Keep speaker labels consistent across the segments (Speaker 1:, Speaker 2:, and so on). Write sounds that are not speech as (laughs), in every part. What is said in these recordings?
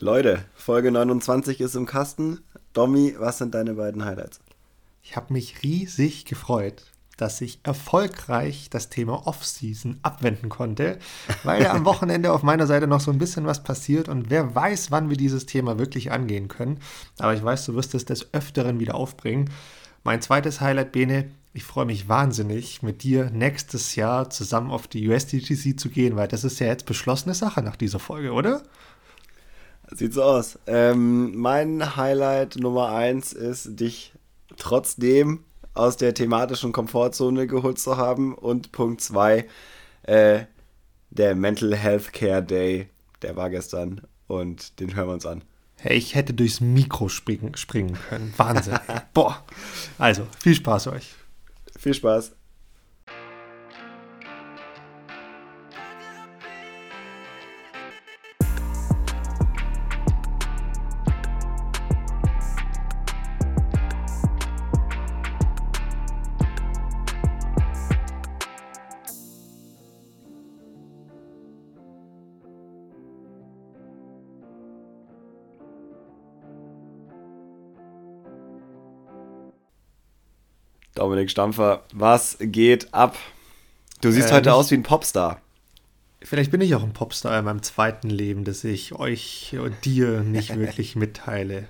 Speaker 1: Leute, Folge 29 ist im Kasten. Domi, was sind deine beiden Highlights?
Speaker 2: Ich habe mich riesig gefreut, dass ich erfolgreich das Thema Off-Season abwenden konnte, weil am (laughs) Wochenende auf meiner Seite noch so ein bisschen was passiert und wer weiß, wann wir dieses Thema wirklich angehen können. Aber ich weiß, du wirst es des Öfteren wieder aufbringen. Mein zweites Highlight, Bene, ich freue mich wahnsinnig, mit dir nächstes Jahr zusammen auf die USDGC zu gehen, weil das ist ja jetzt beschlossene Sache nach dieser Folge, oder?
Speaker 1: Sieht so aus. Ähm, mein Highlight Nummer eins ist, dich trotzdem aus der thematischen Komfortzone geholt zu haben. Und Punkt zwei, äh, der Mental Health Care Day, der war gestern und den hören wir uns an.
Speaker 2: Hey, ich hätte durchs Mikro springen, springen können. Wahnsinn. Boah. Also, viel Spaß euch.
Speaker 1: Viel Spaß. Dominik Stampfer, was geht ab? Du siehst äh, heute aus wie ein Popstar.
Speaker 2: Vielleicht bin ich auch ein Popstar in meinem zweiten Leben, das ich euch und dir nicht (laughs) wirklich mitteile.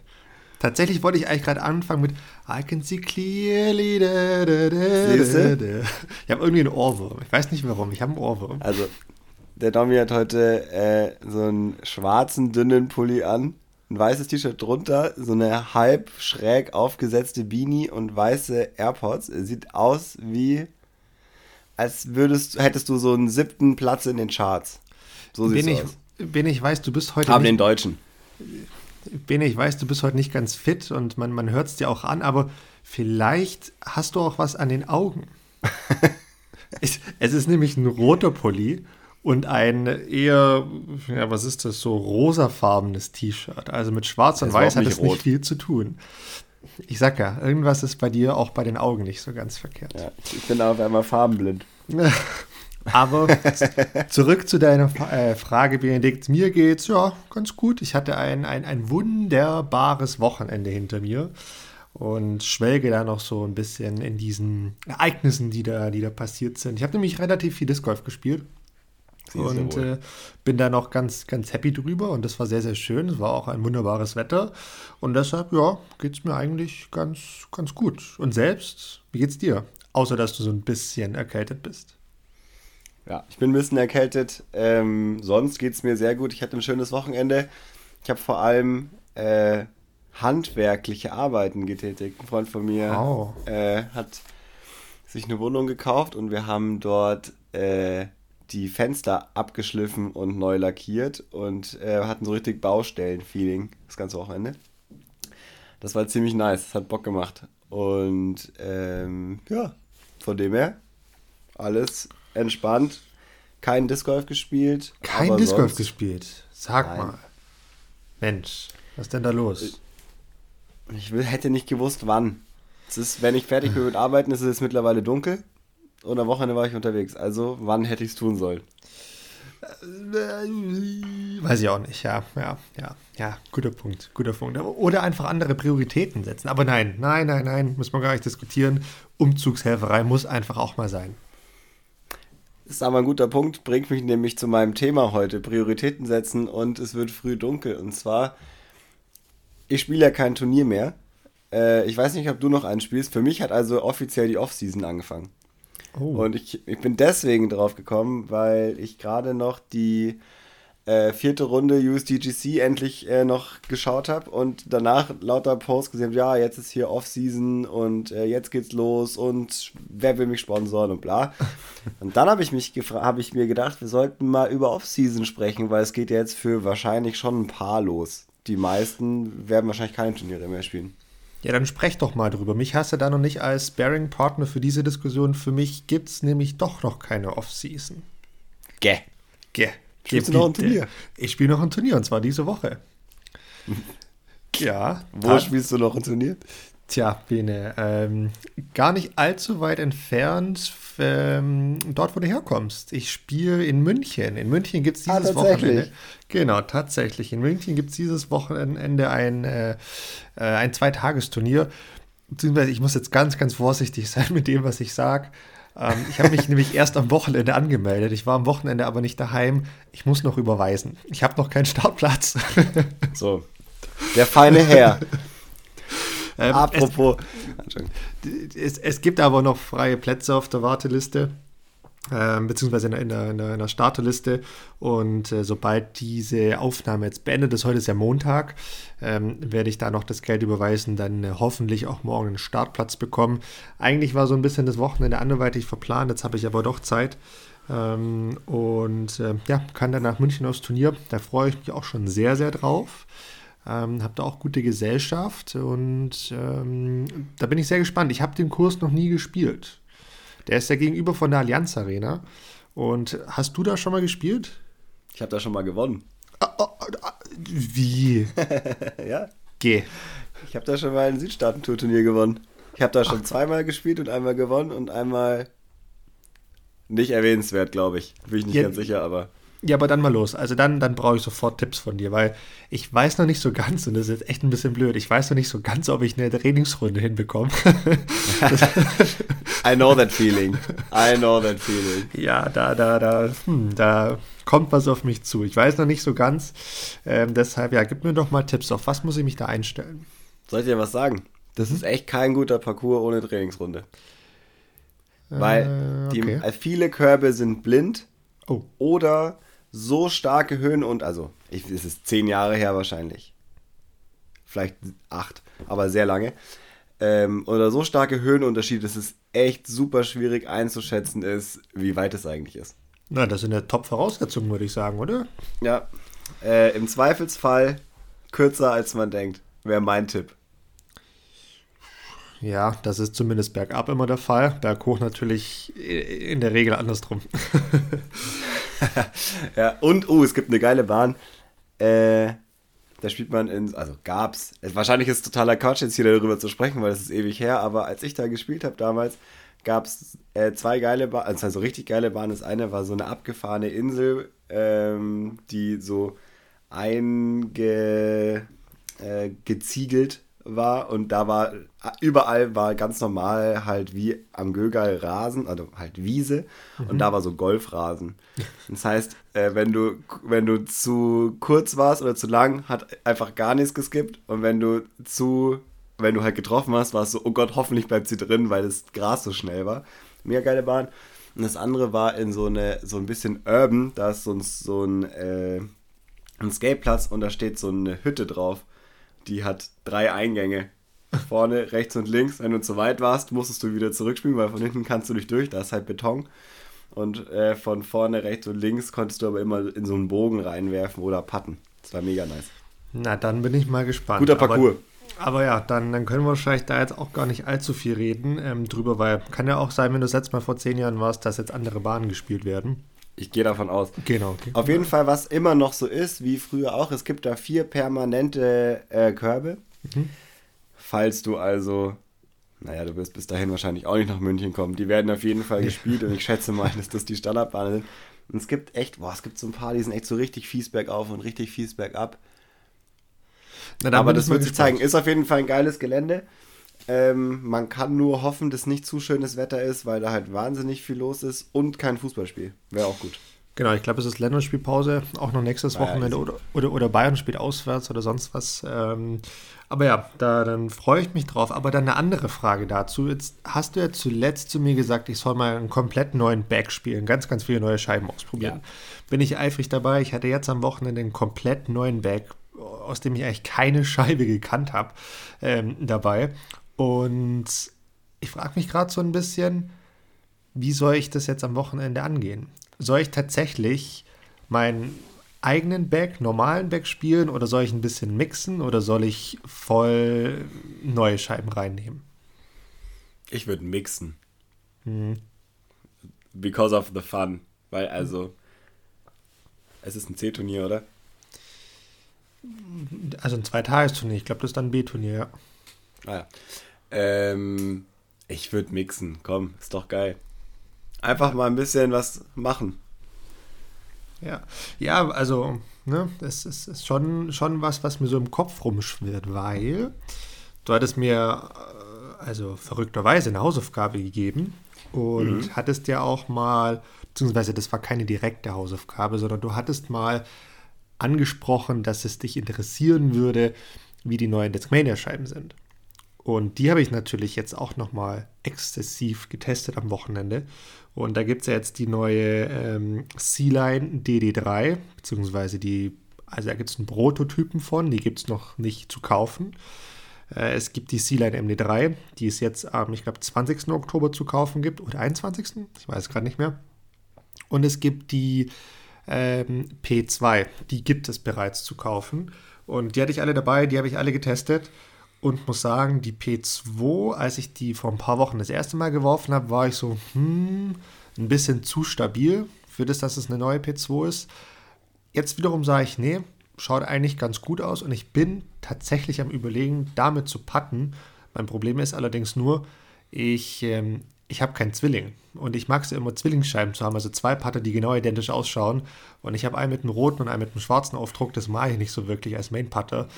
Speaker 2: Tatsächlich wollte ich eigentlich gerade anfangen mit I can see clearly. Da, da, da. Ich habe irgendwie einen Ohrwurm. Ich weiß nicht warum. Ich habe einen Ohrwurm.
Speaker 1: Also, der Domi hat heute äh, so einen schwarzen, dünnen Pulli an ein weißes T-Shirt drunter, so eine halb schräg aufgesetzte Beanie und weiße AirPods. Sieht aus wie, als würdest, hättest du so einen siebten Platz in den Charts. So
Speaker 2: sieht es aus. Ben, ich weiß, du bist heute.
Speaker 1: Aber den Deutschen.
Speaker 2: Ben, ich weiß, du bist heute nicht ganz fit und man, man hört es dir auch an, aber vielleicht hast du auch was an den Augen. (laughs) es, es ist nämlich ein roter Pulli und ein eher, ja, was ist das, so rosafarbenes T-Shirt. Also mit Schwarz und Weiß hat es nicht viel zu tun. Ich sag ja, irgendwas ist bei dir auch bei den Augen nicht so ganz verkehrt. Ja,
Speaker 1: ich bin auf einmal farbenblind. (laughs)
Speaker 2: Aber zurück zu deiner äh, Frage, Benedikt. Mir geht's ja ganz gut. Ich hatte ein, ein, ein wunderbares Wochenende hinter mir und schwelge da noch so ein bisschen in diesen Ereignissen, die da, die da passiert sind. Ich habe nämlich relativ viel Disc Golf gespielt und äh, bin da noch ganz, ganz happy drüber und das war sehr, sehr schön. Es war auch ein wunderbares Wetter und deshalb, ja, geht es mir eigentlich ganz, ganz gut. Und selbst, wie geht's dir? Außer, dass du so ein bisschen erkältet bist.
Speaker 1: Ja, ich bin ein bisschen erkältet. Ähm, sonst geht es mir sehr gut. Ich hatte ein schönes Wochenende. Ich habe vor allem äh, handwerkliche Arbeiten getätigt. Ein Freund von mir oh. äh, hat sich eine Wohnung gekauft und wir haben dort äh, die Fenster abgeschliffen und neu lackiert und äh, hatten so richtig Baustellen-Feeling das ganze Wochenende. Das war ziemlich nice, das hat Bock gemacht. Und ähm, ja, von dem her, alles entspannt. Kein Disc Golf gespielt.
Speaker 2: Kein Disc Golf gespielt. Sag nein. mal. Mensch, was ist denn da los?
Speaker 1: Ich will, hätte nicht gewusst, wann. Es ist, wenn ich fertig bin (laughs) mit Arbeiten, ist es mittlerweile dunkel und am Wochenende war ich unterwegs. Also, wann hätte ich es tun sollen?
Speaker 2: Weiß ich auch nicht, ja, ja, ja, ja, guter Punkt, guter Punkt. Oder einfach andere Prioritäten setzen. Aber nein, nein, nein, nein, muss man gar nicht diskutieren. Umzugshelferei muss einfach auch mal sein.
Speaker 1: Ist aber ein guter Punkt, bringt mich nämlich zu meinem Thema heute. Prioritäten setzen und es wird früh dunkel. Und zwar, ich spiele ja kein Turnier mehr. Äh, ich weiß nicht, ob du noch einen spielst. Für mich hat also offiziell die Offseason angefangen. Oh. Und ich, ich bin deswegen drauf gekommen, weil ich gerade noch die äh, vierte Runde USDGC endlich äh, noch geschaut habe und danach lauter Posts gesehen habe, ja, jetzt ist hier Off-Season und äh, jetzt geht's los und wer will mich sponsoren und bla. (laughs) und dann habe ich mich habe ich mir gedacht, wir sollten mal über Off-Season sprechen, weil es geht ja jetzt für wahrscheinlich schon ein paar los. Die meisten werden wahrscheinlich keine Turniere mehr spielen.
Speaker 2: Ja, dann sprech doch mal drüber. Mich hast du da noch nicht als Sparing-Partner für diese Diskussion. Für mich gibt es nämlich doch noch keine Off-Season.
Speaker 1: Gäh.
Speaker 2: Gäh.
Speaker 1: Spielst du noch ein Turnier?
Speaker 2: Ich spiele noch ein Turnier und zwar diese Woche. (laughs)
Speaker 1: ja. Wo spielst du noch ein Turnier?
Speaker 2: Tja, Bene, ähm, gar nicht allzu weit entfernt, ähm, dort, wo du herkommst. Ich spiele in München. In München gibt es ah, dieses ah, Wochenende. Genau, tatsächlich. In München gibt es dieses Wochenende ein, äh, äh, ein Zweitagesturnier. Beziehungsweise ich muss jetzt ganz, ganz vorsichtig (laughs) sein mit dem, was ich sage. Ähm, ich habe mich (laughs) nämlich erst am Wochenende angemeldet. Ich war am Wochenende aber nicht daheim. Ich muss noch überweisen. Ich habe noch keinen Startplatz. (laughs)
Speaker 1: so, der feine Herr. Ähm, Apropos.
Speaker 2: Es, es, gibt aber noch freie Plätze auf der Warteliste, äh, beziehungsweise in in, der, in der Starterliste. Und äh, sobald diese Aufnahme jetzt beendet ist, heute ist ja Montag, ähm, werde ich da noch das Geld überweisen, dann äh, hoffentlich auch morgen einen Startplatz bekommen. Eigentlich war so ein bisschen das Wochenende anderweitig verplant, jetzt habe ich aber doch Zeit. Ähm, und äh, ja, kann dann nach München aufs Turnier. Da freue ich mich auch schon sehr, sehr drauf. Ähm, habe da auch gute Gesellschaft und ähm, da bin ich sehr gespannt. Ich habe den Kurs noch nie gespielt. Der ist ja gegenüber von der Allianz Arena. Und hast du da schon mal gespielt?
Speaker 1: Ich habe da schon mal gewonnen.
Speaker 2: Ah, ah, ah, wie? (laughs)
Speaker 1: ja.
Speaker 2: Geh.
Speaker 1: Ich habe da schon mal ein Südstaaten-Tour-Turnier gewonnen. Ich habe da schon Ach. zweimal gespielt und einmal gewonnen und einmal nicht erwähnenswert, glaube ich. Bin ich nicht ja, ganz sicher, aber.
Speaker 2: Ja, aber dann mal los. Also dann, dann brauche ich sofort Tipps von dir, weil ich weiß noch nicht so ganz, und das ist jetzt echt ein bisschen blöd, ich weiß noch nicht so ganz, ob ich eine Trainingsrunde hinbekomme. (laughs)
Speaker 1: I know that feeling. I know that feeling.
Speaker 2: Ja, da, da, da, hm, da kommt was auf mich zu. Ich weiß noch nicht so ganz. Ähm, deshalb, ja, gib mir doch mal Tipps. Auf was muss ich mich da einstellen?
Speaker 1: Soll ich dir was sagen? Das ist echt kein guter Parcours ohne Trainingsrunde. Weil äh, okay. die, viele Körbe sind blind. Oh. Oder so starke Höhen und, also, ich, es ist zehn Jahre her wahrscheinlich. Vielleicht acht, aber sehr lange. Ähm, oder so starke Höhenunterschiede, dass es echt super schwierig einzuschätzen ist, wie weit es eigentlich ist.
Speaker 2: Na, das sind ja Top-Voraussetzungen, würde ich sagen, oder?
Speaker 1: Ja. Äh, Im Zweifelsfall kürzer als man denkt, wäre mein Tipp.
Speaker 2: Ja, das ist zumindest bergab immer der Fall. Berghoch natürlich in der Regel andersrum. (laughs)
Speaker 1: ja, und, oh, es gibt eine geile Bahn. Äh, da spielt man in, also gab's. Wahrscheinlich ist es totaler Quatsch, jetzt hier darüber zu sprechen, weil das ist ewig her, aber als ich da gespielt habe damals, gab es äh, zwei geile Bahnen, also, also richtig geile Bahnen. Das eine war so eine abgefahrene Insel, ähm, die so eingeziegelt äh, war und da war überall war ganz normal halt wie am Gögal Rasen, also halt Wiese mhm. und da war so Golfrasen. Das heißt, äh, wenn du wenn du zu kurz warst oder zu lang, hat einfach gar nichts geskippt und wenn du zu wenn du halt getroffen hast, war es so, oh Gott, hoffentlich bleibt sie drin, weil das Gras so schnell war. Mega geile Bahn. Und das andere war in so eine so ein bisschen urban, da ist so ein, so ein, äh, ein Skateplatz und da steht so eine Hütte drauf die hat drei Eingänge. Vorne, (laughs) rechts und links. Wenn du zu weit warst, musstest du wieder zurückspielen, weil von hinten kannst du nicht durch, da ist halt Beton. Und äh, von vorne, rechts und links konntest du aber immer in so einen Bogen reinwerfen oder patten. Das war mega nice.
Speaker 2: Na, dann bin ich mal gespannt.
Speaker 1: Guter Parcours.
Speaker 2: Aber, aber ja, dann, dann können wir wahrscheinlich da jetzt auch gar nicht allzu viel reden ähm, drüber, weil kann ja auch sein, wenn du das letzte Mal vor zehn Jahren warst, dass jetzt andere Bahnen gespielt werden.
Speaker 1: Ich gehe davon aus.
Speaker 2: Genau. Okay.
Speaker 1: Auf jeden Fall, was immer noch so ist, wie früher auch, es gibt da vier permanente äh, Körbe. Mhm. Falls du also, naja, du wirst bis dahin wahrscheinlich auch nicht nach München kommen. Die werden auf jeden Fall gespielt und ich schätze mal, (laughs) dass das die Standardbahnen sind. Und es gibt echt, boah, es gibt so ein paar, die sind echt so richtig fies bergauf und richtig fies bergab. Na, Aber das wird sich zeigen. Ist auf jeden Fall ein geiles Gelände. Ähm, man kann nur hoffen, dass nicht zu schönes Wetter ist, weil da halt wahnsinnig viel los ist und kein Fußballspiel. Wäre auch gut.
Speaker 2: Genau, ich glaube, es ist Länderspielpause, auch noch nächstes Wochenende oder, oder, oder Bayern spielt auswärts oder sonst was. Ähm, aber ja, da, dann freue ich mich drauf. Aber dann eine andere Frage dazu. Jetzt hast du ja zuletzt zu mir gesagt, ich soll mal einen komplett neuen Bag spielen, ganz, ganz viele neue Scheiben ausprobieren. Ja. Bin ich eifrig dabei. Ich hatte jetzt am Wochenende einen komplett neuen Bag, aus dem ich eigentlich keine (laughs) Scheibe gekannt habe, ähm, dabei. Und ich frage mich gerade so ein bisschen, wie soll ich das jetzt am Wochenende angehen? Soll ich tatsächlich meinen eigenen Back, normalen Back spielen oder soll ich ein bisschen mixen oder soll ich voll neue Scheiben reinnehmen?
Speaker 1: Ich würde mixen. Mhm. Because of the fun. Weil also, es ist ein C-Turnier, oder?
Speaker 2: Also ein Zweitagesturnier. Ich glaube, das ist dann ein B-Turnier, ja.
Speaker 1: Ah ja. Ähm, ich würde mixen. Komm, ist doch geil. Einfach mal ein bisschen was machen.
Speaker 2: Ja, ja also, ne, das ist, ist schon, schon was, was mir so im Kopf rumschwirrt, weil du hattest mir äh, also verrückterweise eine Hausaufgabe gegeben und mhm. hattest ja auch mal, beziehungsweise das war keine direkte Hausaufgabe, sondern du hattest mal angesprochen, dass es dich interessieren würde, wie die neuen Discmania-Scheiben sind. Und die habe ich natürlich jetzt auch nochmal exzessiv getestet am Wochenende. Und da gibt es ja jetzt die neue ähm, C-Line DD3, beziehungsweise die, also da gibt es einen Prototypen von, die gibt es noch nicht zu kaufen. Äh, es gibt die C-Line MD3, die es jetzt am, ich glaube, 20. Oktober zu kaufen gibt, oder 21. Ich weiß gerade nicht mehr. Und es gibt die ähm, P2, die gibt es bereits zu kaufen. Und die hatte ich alle dabei, die habe ich alle getestet und muss sagen, die P2, als ich die vor ein paar Wochen das erste Mal geworfen habe, war ich so, hm, ein bisschen zu stabil für das, dass es eine neue P2 ist. Jetzt wiederum sage ich, nee, schaut eigentlich ganz gut aus und ich bin tatsächlich am Überlegen, damit zu patten. Mein Problem ist allerdings nur, ich ähm, ich habe keinen Zwilling. Und ich mag es immer, Zwillingsscheiben zu haben, also zwei Patte, die genau identisch ausschauen. Und ich habe einen mit einem roten und einen mit einem schwarzen Aufdruck, das mache ich nicht so wirklich als Main-Patte.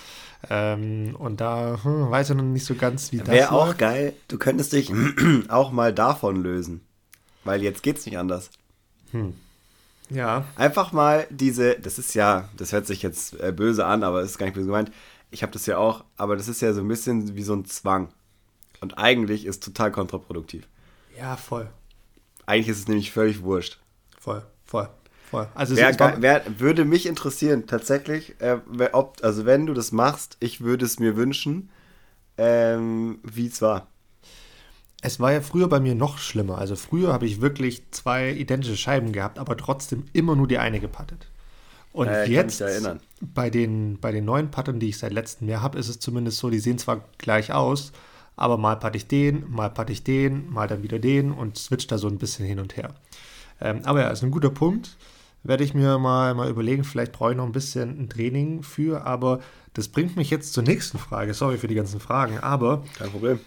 Speaker 2: Ähm, und da hm, weiß ich noch nicht so ganz, wie
Speaker 1: das Wäre auch geil, du könntest dich (clears throat) auch mal davon lösen. Weil jetzt geht es nicht anders.
Speaker 2: Hm. Ja.
Speaker 1: Einfach mal diese, das ist ja, das hört sich jetzt äh, böse an, aber es ist gar nicht böse gemeint. Ich habe das ja auch, aber das ist ja so ein bisschen wie so ein Zwang. Und eigentlich ist total kontraproduktiv.
Speaker 2: Ja, voll.
Speaker 1: Eigentlich ist es nämlich völlig wurscht.
Speaker 2: Voll, voll, voll. Also
Speaker 1: wer, wer, würde mich interessieren, tatsächlich, äh, ob, also wenn du das machst, ich würde es mir wünschen, ähm, wie es war.
Speaker 2: Es war ja früher bei mir noch schlimmer. Also früher habe ich wirklich zwei identische Scheiben gehabt, aber trotzdem immer nur die eine gepattet. Und äh, jetzt bei den, bei den neuen Patten, die ich seit letztem Jahr habe, ist es zumindest so, die sehen zwar gleich aus, aber mal patte ich den, mal patte ich den, mal dann wieder den und switch da so ein bisschen hin und her. Ähm, aber ja, ist ein guter Punkt. Werde ich mir mal, mal überlegen, vielleicht brauche ich noch ein bisschen ein Training für, aber das bringt mich jetzt zur nächsten Frage. Sorry für die ganzen Fragen, aber.
Speaker 1: Kein Problem.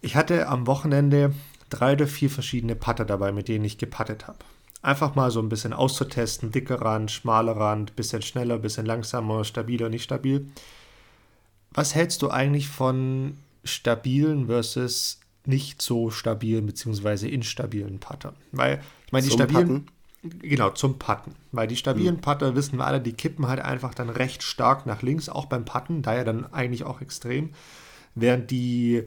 Speaker 2: Ich hatte am Wochenende drei oder vier verschiedene Putter dabei, mit denen ich gepattet habe. Einfach mal so ein bisschen auszutesten, dicker Rand, schmaler Rand, bisschen schneller, bisschen langsamer, stabiler, nicht stabil. Was hältst du eigentlich von stabilen versus nicht so stabilen bzw. instabilen Putter. Weil, ich meine, die zum stabilen. Putten? Genau, zum Putten. Weil die stabilen mhm. Putter, wissen wir alle, die kippen halt einfach dann recht stark nach links, auch beim Putten, daher dann eigentlich auch extrem. Während die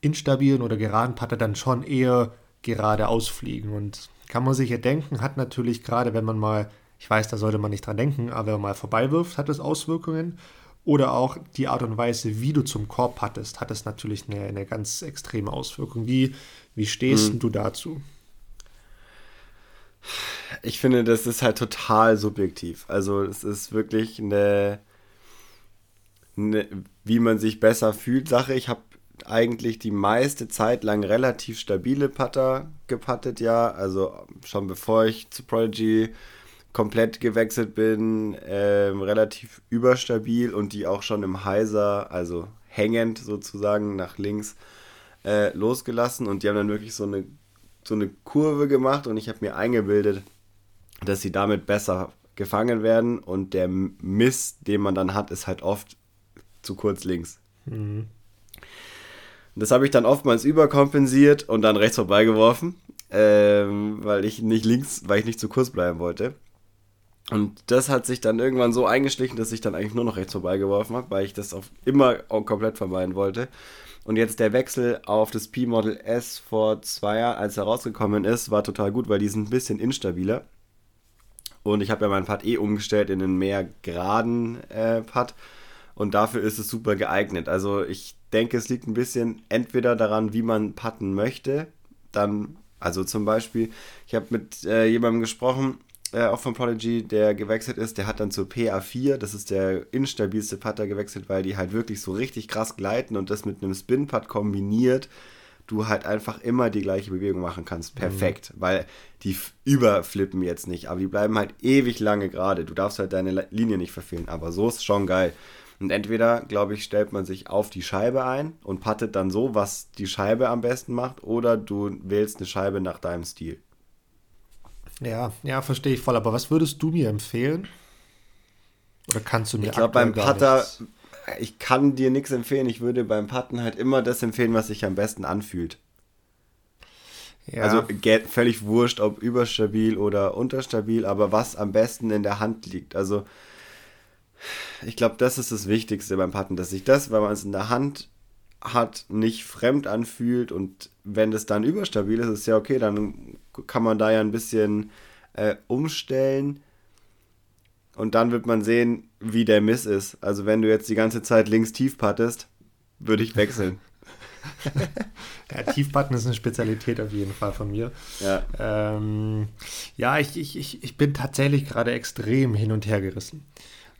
Speaker 2: instabilen oder geraden Putter dann schon eher gerade ausfliegen. Und kann man sich ja denken, hat natürlich gerade, wenn man mal, ich weiß, da sollte man nicht dran denken, aber wenn man mal vorbeiwirft, hat das Auswirkungen. Oder auch die Art und Weise, wie du zum Korb hattest, hat es natürlich eine, eine ganz extreme Auswirkung. Wie, wie stehst hm. du dazu?
Speaker 1: Ich finde, das ist halt total subjektiv. Also es ist wirklich eine, eine wie man sich besser fühlt, Sache. Ich habe eigentlich die meiste Zeit lang relativ stabile Putter gepattet, ja. Also schon bevor ich zu Prodigy komplett gewechselt bin, ähm, relativ überstabil und die auch schon im Heiser, also hängend sozusagen nach links äh, losgelassen und die haben dann wirklich so eine, so eine Kurve gemacht und ich habe mir eingebildet, dass sie damit besser gefangen werden und der Miss, den man dann hat, ist halt oft zu kurz links. Mhm. Das habe ich dann oftmals überkompensiert und dann rechts vorbeigeworfen, ähm, weil ich nicht links, weil ich nicht zu kurz bleiben wollte. Und das hat sich dann irgendwann so eingeschlichen, dass ich dann eigentlich nur noch rechts vorbeigeworfen habe, weil ich das auf immer komplett vermeiden wollte. Und jetzt der Wechsel auf das P-Model S vor zwei Jahren, als er rausgekommen ist, war total gut, weil die sind ein bisschen instabiler. Und ich habe ja meinen Pad eh umgestellt in einen mehr geraden äh, Pad. Und dafür ist es super geeignet. Also ich denke, es liegt ein bisschen entweder daran, wie man putten möchte. Dann, also zum Beispiel, ich habe mit äh, jemandem gesprochen, äh, auch von Prodigy, der gewechselt ist, der hat dann zur PA4, das ist der instabilste Putter gewechselt, weil die halt wirklich so richtig krass gleiten und das mit einem Spin-Putt kombiniert, du halt einfach immer die gleiche Bewegung machen kannst. Mhm. Perfekt, mhm. weil die überflippen jetzt nicht, aber die bleiben halt ewig lange gerade. Du darfst halt deine Linie nicht verfehlen, aber so ist schon geil. Und entweder, glaube ich, stellt man sich auf die Scheibe ein und pattet dann so, was die Scheibe am besten macht, oder du wählst eine Scheibe nach deinem Stil.
Speaker 2: Ja, ja, verstehe ich voll. Aber was würdest du mir empfehlen? Oder kannst du mir
Speaker 1: Ich glaube, beim Putter, nichts? ich kann dir nichts empfehlen. Ich würde beim Putten halt immer das empfehlen, was sich am besten anfühlt. Ja. Also völlig wurscht, ob überstabil oder unterstabil, aber was am besten in der Hand liegt. Also ich glaube, das ist das Wichtigste beim Putten, dass sich das, weil man es in der Hand hat, nicht fremd anfühlt und wenn das dann überstabil ist, ist ja okay, dann kann man da ja ein bisschen äh, umstellen und dann wird man sehen, wie der Miss ist. Also wenn du jetzt die ganze Zeit links tief puttest, würde ich wechseln. (laughs)
Speaker 2: ja, Tiefputten ist eine Spezialität auf jeden Fall von mir. Ja, ähm, ja ich, ich, ich bin tatsächlich gerade extrem hin und her gerissen,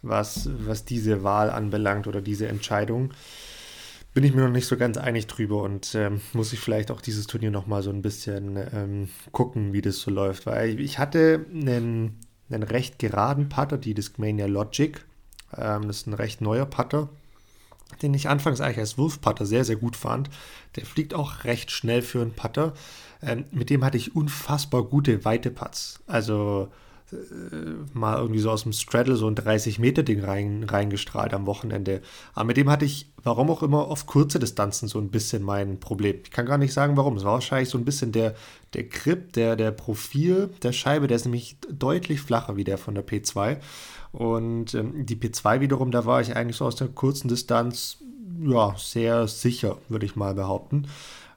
Speaker 2: was, was diese Wahl anbelangt oder diese Entscheidung. Bin ich mir noch nicht so ganz einig drüber und ähm, muss ich vielleicht auch dieses Turnier nochmal so ein bisschen ähm, gucken, wie das so läuft. Weil ich hatte einen, einen recht geraden Putter, die Discmania Logic. Ähm, das ist ein recht neuer Putter den ich anfangs eigentlich als Wurfputter sehr, sehr gut fand. Der fliegt auch recht schnell für einen Putter. Ähm, mit dem hatte ich unfassbar gute weite Putts. Also äh, mal irgendwie so aus dem Straddle so ein 30-Meter-Ding rein, reingestrahlt am Wochenende. Aber mit dem hatte ich, warum auch immer, auf kurze Distanzen so ein bisschen mein Problem. Ich kann gar nicht sagen, warum. Es war wahrscheinlich so ein bisschen der, der Grip, der, der Profil der Scheibe, der ist nämlich deutlich flacher wie der von der P2. Und ähm, die P2 wiederum, da war ich eigentlich so aus der kurzen Distanz ja, sehr sicher, würde ich mal behaupten.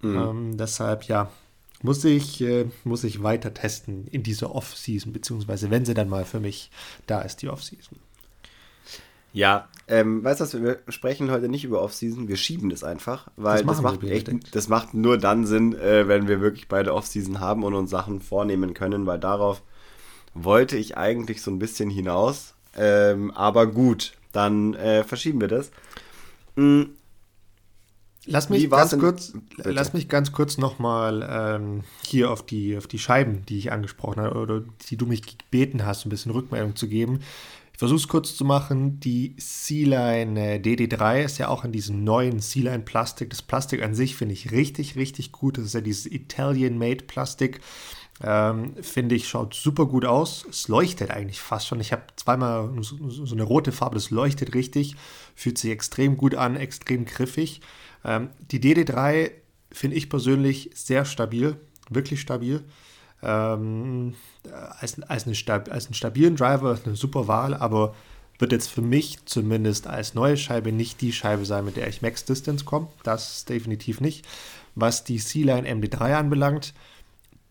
Speaker 2: Mhm. Ähm, deshalb, ja, muss ich, äh, muss ich weiter testen in dieser Off-Season, beziehungsweise wenn sie dann mal für mich da ist, die Off-Season.
Speaker 1: Ja, ähm, weißt du wir sprechen heute nicht über Off-Season, wir schieben das einfach, weil das, das macht, echt, das macht nur dann Sinn, äh, wenn wir wirklich beide Off-Season haben und uns Sachen vornehmen können, weil darauf wollte ich eigentlich so ein bisschen hinaus. Ähm, aber gut, dann äh, verschieben wir das.
Speaker 2: Mhm. Lass mich, ganz kurz, lass mich ganz kurz nochmal ähm, hier auf die, auf die Scheiben, die ich angesprochen habe, oder die du mich gebeten hast, ein bisschen Rückmeldung zu geben. Ich versuche es kurz zu machen. Die C-Line äh, DD3 ist ja auch in diesem neuen C-Line Plastik. Das Plastik an sich finde ich richtig, richtig gut. Das ist ja dieses Italian-Made Plastik. Ähm, Finde ich, schaut super gut aus. Es leuchtet eigentlich fast schon. Ich habe zweimal so, so, eine rote Farbe, das leuchtet richtig. Fühlt sich extrem gut an, extrem griffig. Ähm, die DD3 finde ich persönlich sehr stabil, wirklich stabil. Ähm, als, als, eine, als einen stabilen Driver eine super Wahl, aber wird jetzt für mich zumindest als neue Scheibe nicht die Scheibe sein, mit der ich Max Distance komme. Das definitiv nicht. Was die C-Line MD3 anbelangt,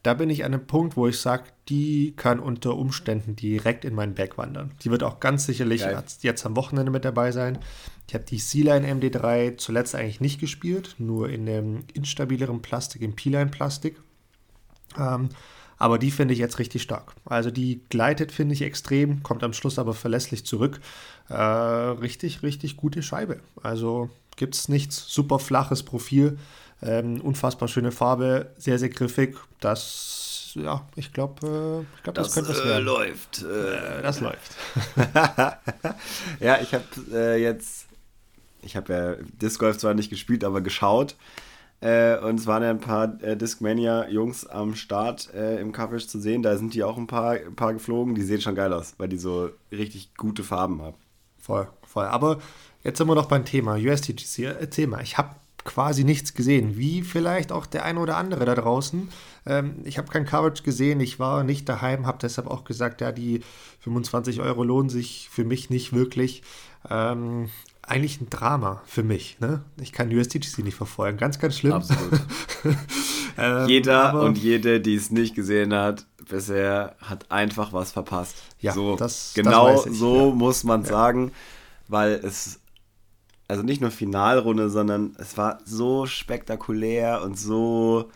Speaker 2: da bin ich an einem Punkt, wo ich sage, die kann unter Umständen direkt in meinen Bag wandern. Die wird auch ganz sicherlich jetzt, jetzt am Wochenende mit dabei sein. Ich habe die C-Line MD3 zuletzt eigentlich nicht gespielt, nur in dem instabileren Plastik, im P-Line-Plastik. Ähm, aber die finde ich jetzt richtig stark. Also die gleitet, finde ich, extrem, kommt am Schluss aber verlässlich zurück. Äh, richtig, richtig gute Scheibe. Also gibt es nichts. Super flaches Profil. Ähm, unfassbar schöne Farbe, sehr, sehr griffig. Das, ja, ich glaube, äh, glaub, das, das könnte was
Speaker 1: äh,
Speaker 2: werden.
Speaker 1: läuft. Äh,
Speaker 2: das läuft. (laughs)
Speaker 1: ja, ich habe äh, jetzt, ich habe ja Disc Golf zwar nicht gespielt, aber geschaut. Äh, und es waren ja ein paar äh, Discmania-Jungs am Start äh, im Coverage zu sehen. Da sind die auch ein paar, ein paar geflogen. Die sehen schon geil aus, weil die so richtig gute Farben haben.
Speaker 2: Voll, voll. Aber jetzt sind wir doch beim Thema USDGC. Erzähl mal, ich habe quasi nichts gesehen, wie vielleicht auch der eine oder andere da draußen. Ähm, ich habe kein Coverage gesehen, ich war nicht daheim, habe deshalb auch gesagt, ja, die 25 Euro lohnen sich für mich nicht wirklich. Ähm, eigentlich ein Drama für mich. Ne? Ich kann USDGC nicht verfolgen, ganz, ganz schlimm. Absolut. (laughs)
Speaker 1: ähm, Jeder und jede, die es nicht gesehen hat, bisher hat einfach was verpasst. Ja, so, das, genau das ich, so ja. muss man ja. sagen, weil es also nicht nur Finalrunde, sondern es war so spektakulär und so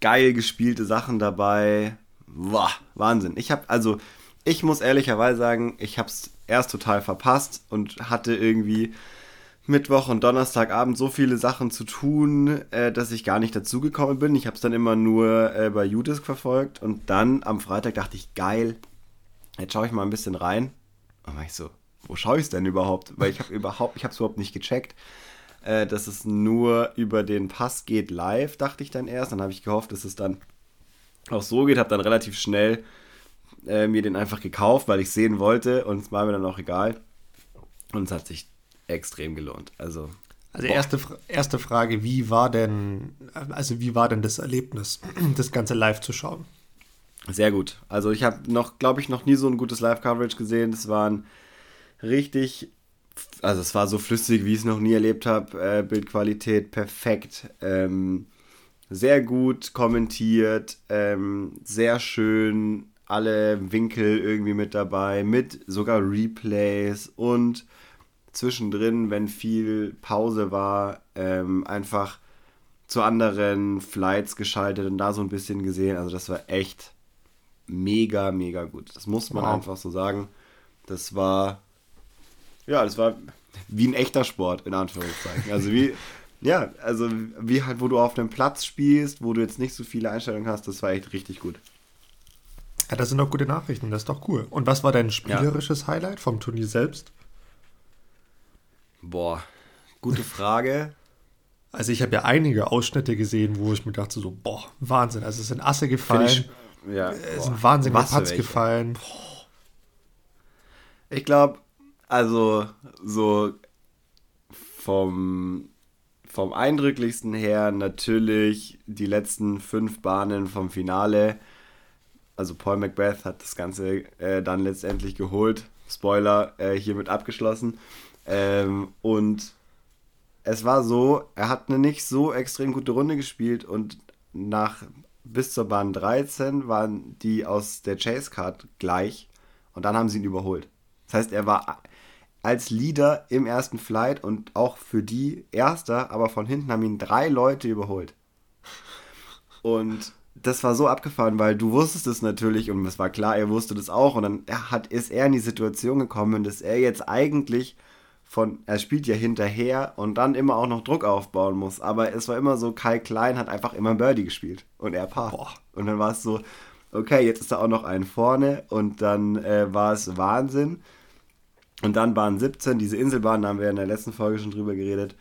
Speaker 1: geil gespielte Sachen dabei. Boah, Wahnsinn. Ich habe also ich muss ehrlicherweise sagen, ich habe es erst total verpasst und hatte irgendwie Mittwoch und Donnerstagabend so viele Sachen zu tun, äh, dass ich gar nicht dazugekommen bin. Ich habe es dann immer nur äh, bei Udisk verfolgt und dann am Freitag dachte ich, geil, jetzt schaue ich mal ein bisschen rein. Und war ich so, wo schaue ich es denn überhaupt? Weil ich habe überhaupt, ich habe es überhaupt nicht gecheckt, äh, dass es nur über den Pass geht live, dachte ich dann erst. Dann habe ich gehofft, dass es dann auch so geht, habe dann relativ schnell äh, mir den einfach gekauft, weil ich sehen wollte und es war mir dann auch egal. Und es hat sich extrem gelohnt. Also
Speaker 2: also erste, erste Frage, wie war denn, also wie war denn das Erlebnis, (clears throat) das Ganze live zu schauen?
Speaker 1: Sehr gut. Also ich habe noch, glaube ich, noch nie so ein gutes Live-Coverage gesehen. Es waren richtig, also es war so flüssig, wie ich es noch nie erlebt habe. Äh, Bildqualität perfekt. Ähm, sehr gut kommentiert, ähm, sehr schön, alle Winkel irgendwie mit dabei, mit sogar Replays und zwischendrin, wenn viel Pause war, ähm, einfach zu anderen Flights geschaltet und da so ein bisschen gesehen. Also das war echt mega, mega gut. Das muss man wow. einfach so sagen. Das war, ja, das war wie ein echter Sport, in Anführungszeichen. Also wie, ja, also wie halt, wo du auf dem Platz spielst, wo du jetzt nicht so viele Einstellungen hast, das war echt richtig gut.
Speaker 2: Ja, das sind doch gute Nachrichten, das ist doch cool. Und was war dein spielerisches ja. Highlight vom Turnier selbst?
Speaker 1: Boah, gute Frage.
Speaker 2: Also ich habe ja einige Ausschnitte gesehen, wo ich mir dachte so, boah, Wahnsinn. Also es sind Asse gefallen. Ich, ja, es sind wahnsinnige Patz gefallen. Boah.
Speaker 1: Ich glaube, also so vom, vom eindrücklichsten her natürlich die letzten fünf Bahnen vom Finale. Also Paul Macbeth hat das Ganze äh, dann letztendlich geholt. Spoiler, äh, hiermit abgeschlossen. Ähm, und es war so, er hat eine nicht so extrem gute Runde gespielt und nach bis zur Bahn 13 waren die aus der Chase Card gleich und dann haben sie ihn überholt. Das heißt, er war als Leader im ersten Flight und auch für die Erster, aber von hinten haben ihn drei Leute überholt. Und das war so abgefahren, weil du wusstest es natürlich und es war klar, er wusste das auch und dann hat, ist er in die Situation gekommen, dass er jetzt eigentlich von, er spielt ja hinterher und dann immer auch noch Druck aufbauen muss. Aber es war immer so, Kai Klein hat einfach immer Birdie gespielt und er Paar. Boah. Und dann war es so, okay, jetzt ist da auch noch ein vorne und dann äh, war es Wahnsinn. Und dann Bahn 17, diese Inselbahn, da haben wir in der letzten Folge schon drüber geredet,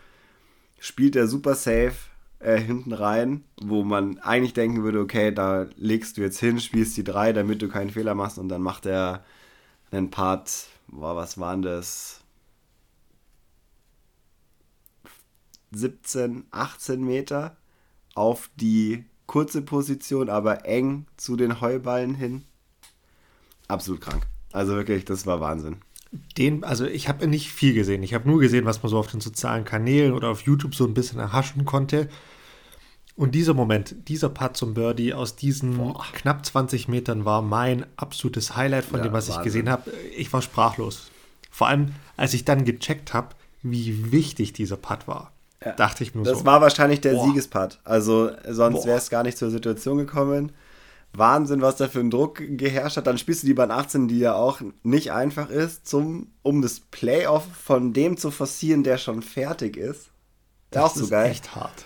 Speaker 1: spielt er super safe äh, hinten rein, wo man eigentlich denken würde, okay, da legst du jetzt hin, spielst die drei, damit du keinen Fehler machst und dann macht er einen Part, boah, was waren das? 17, 18 Meter auf die kurze Position, aber eng zu den Heuballen hin. Absolut krank. Also wirklich, das war Wahnsinn.
Speaker 2: Den, also ich habe nicht viel gesehen. Ich habe nur gesehen, was man so auf den sozialen Kanälen oder auf YouTube so ein bisschen erhaschen konnte. Und dieser Moment, dieser Putt zum Birdie aus diesen Boah. knapp 20 Metern war mein absolutes Highlight von ja, dem, was Wahnsinn. ich gesehen habe. Ich war sprachlos. Vor allem, als ich dann gecheckt habe, wie wichtig dieser Putt war. Ja. Dachte ich mir
Speaker 1: das so. Das war wahrscheinlich der Siegespart. Also sonst wäre es gar nicht zur Situation gekommen. Wahnsinn, was da für ein Druck geherrscht hat. Dann spielst du die Bahn 18, die ja auch nicht einfach ist, zum, um das Playoff von dem zu forcieren, der schon fertig ist. Das so ist geil. echt hart.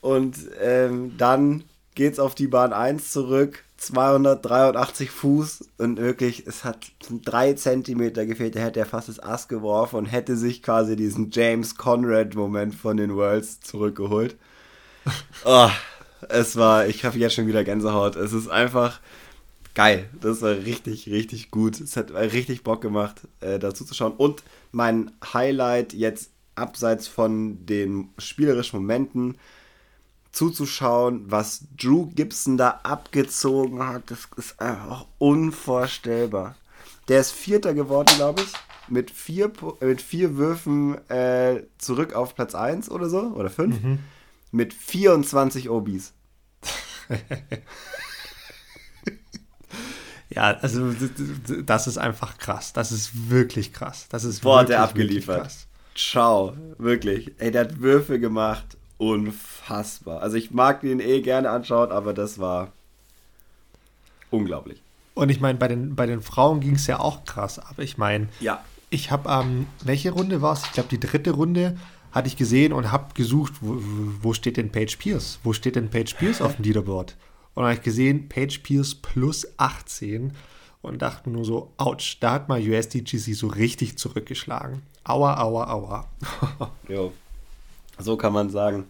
Speaker 1: Und ähm, dann geht's auf die Bahn 1 zurück 283 Fuß und wirklich, es hat drei Zentimeter gefehlt. Er hätte ja fast das Ass geworfen und hätte sich quasi diesen James Conrad-Moment von den Worlds zurückgeholt. oh, (laughs) es war, ich habe jetzt schon wieder Gänsehaut. Es ist einfach geil. Das war richtig, richtig gut. Es hat richtig Bock gemacht, äh, dazu zu schauen. Und mein Highlight jetzt abseits von den spielerischen Momenten zuzuschauen, was Drew Gibson da abgezogen hat, das ist einfach unvorstellbar. Der ist Vierter geworden, glaube ich, mit vier, mit vier Würfen äh, zurück auf Platz 1 oder so, oder 5, mhm. Mit 24 OBs. (laughs)
Speaker 2: ja, also das ist einfach krass. Das ist wirklich krass. Das ist
Speaker 1: Boah, wirklich, der abgeliefert. Ciao, wirklich. Ey, der hat Würfe gemacht unfassbar. Also ich mag den eh gerne anschauen, aber das war unglaublich.
Speaker 2: Und ich meine, bei den, bei den Frauen ging es ja auch krass, aber ich meine, ja. ich habe, ähm, welche Runde war es? Ich glaube, die dritte Runde hatte ich gesehen und habe gesucht, wo, wo, steht denn Paige Pierce? Wo steht denn Paige Pierce auf dem Leaderboard? Und habe ich gesehen, Paige Pierce plus 18. und dachte nur so, ouch, da hat mal USDGC so richtig zurückgeschlagen. Aua, aua, aua. (laughs)
Speaker 1: jo. So kann man sagen.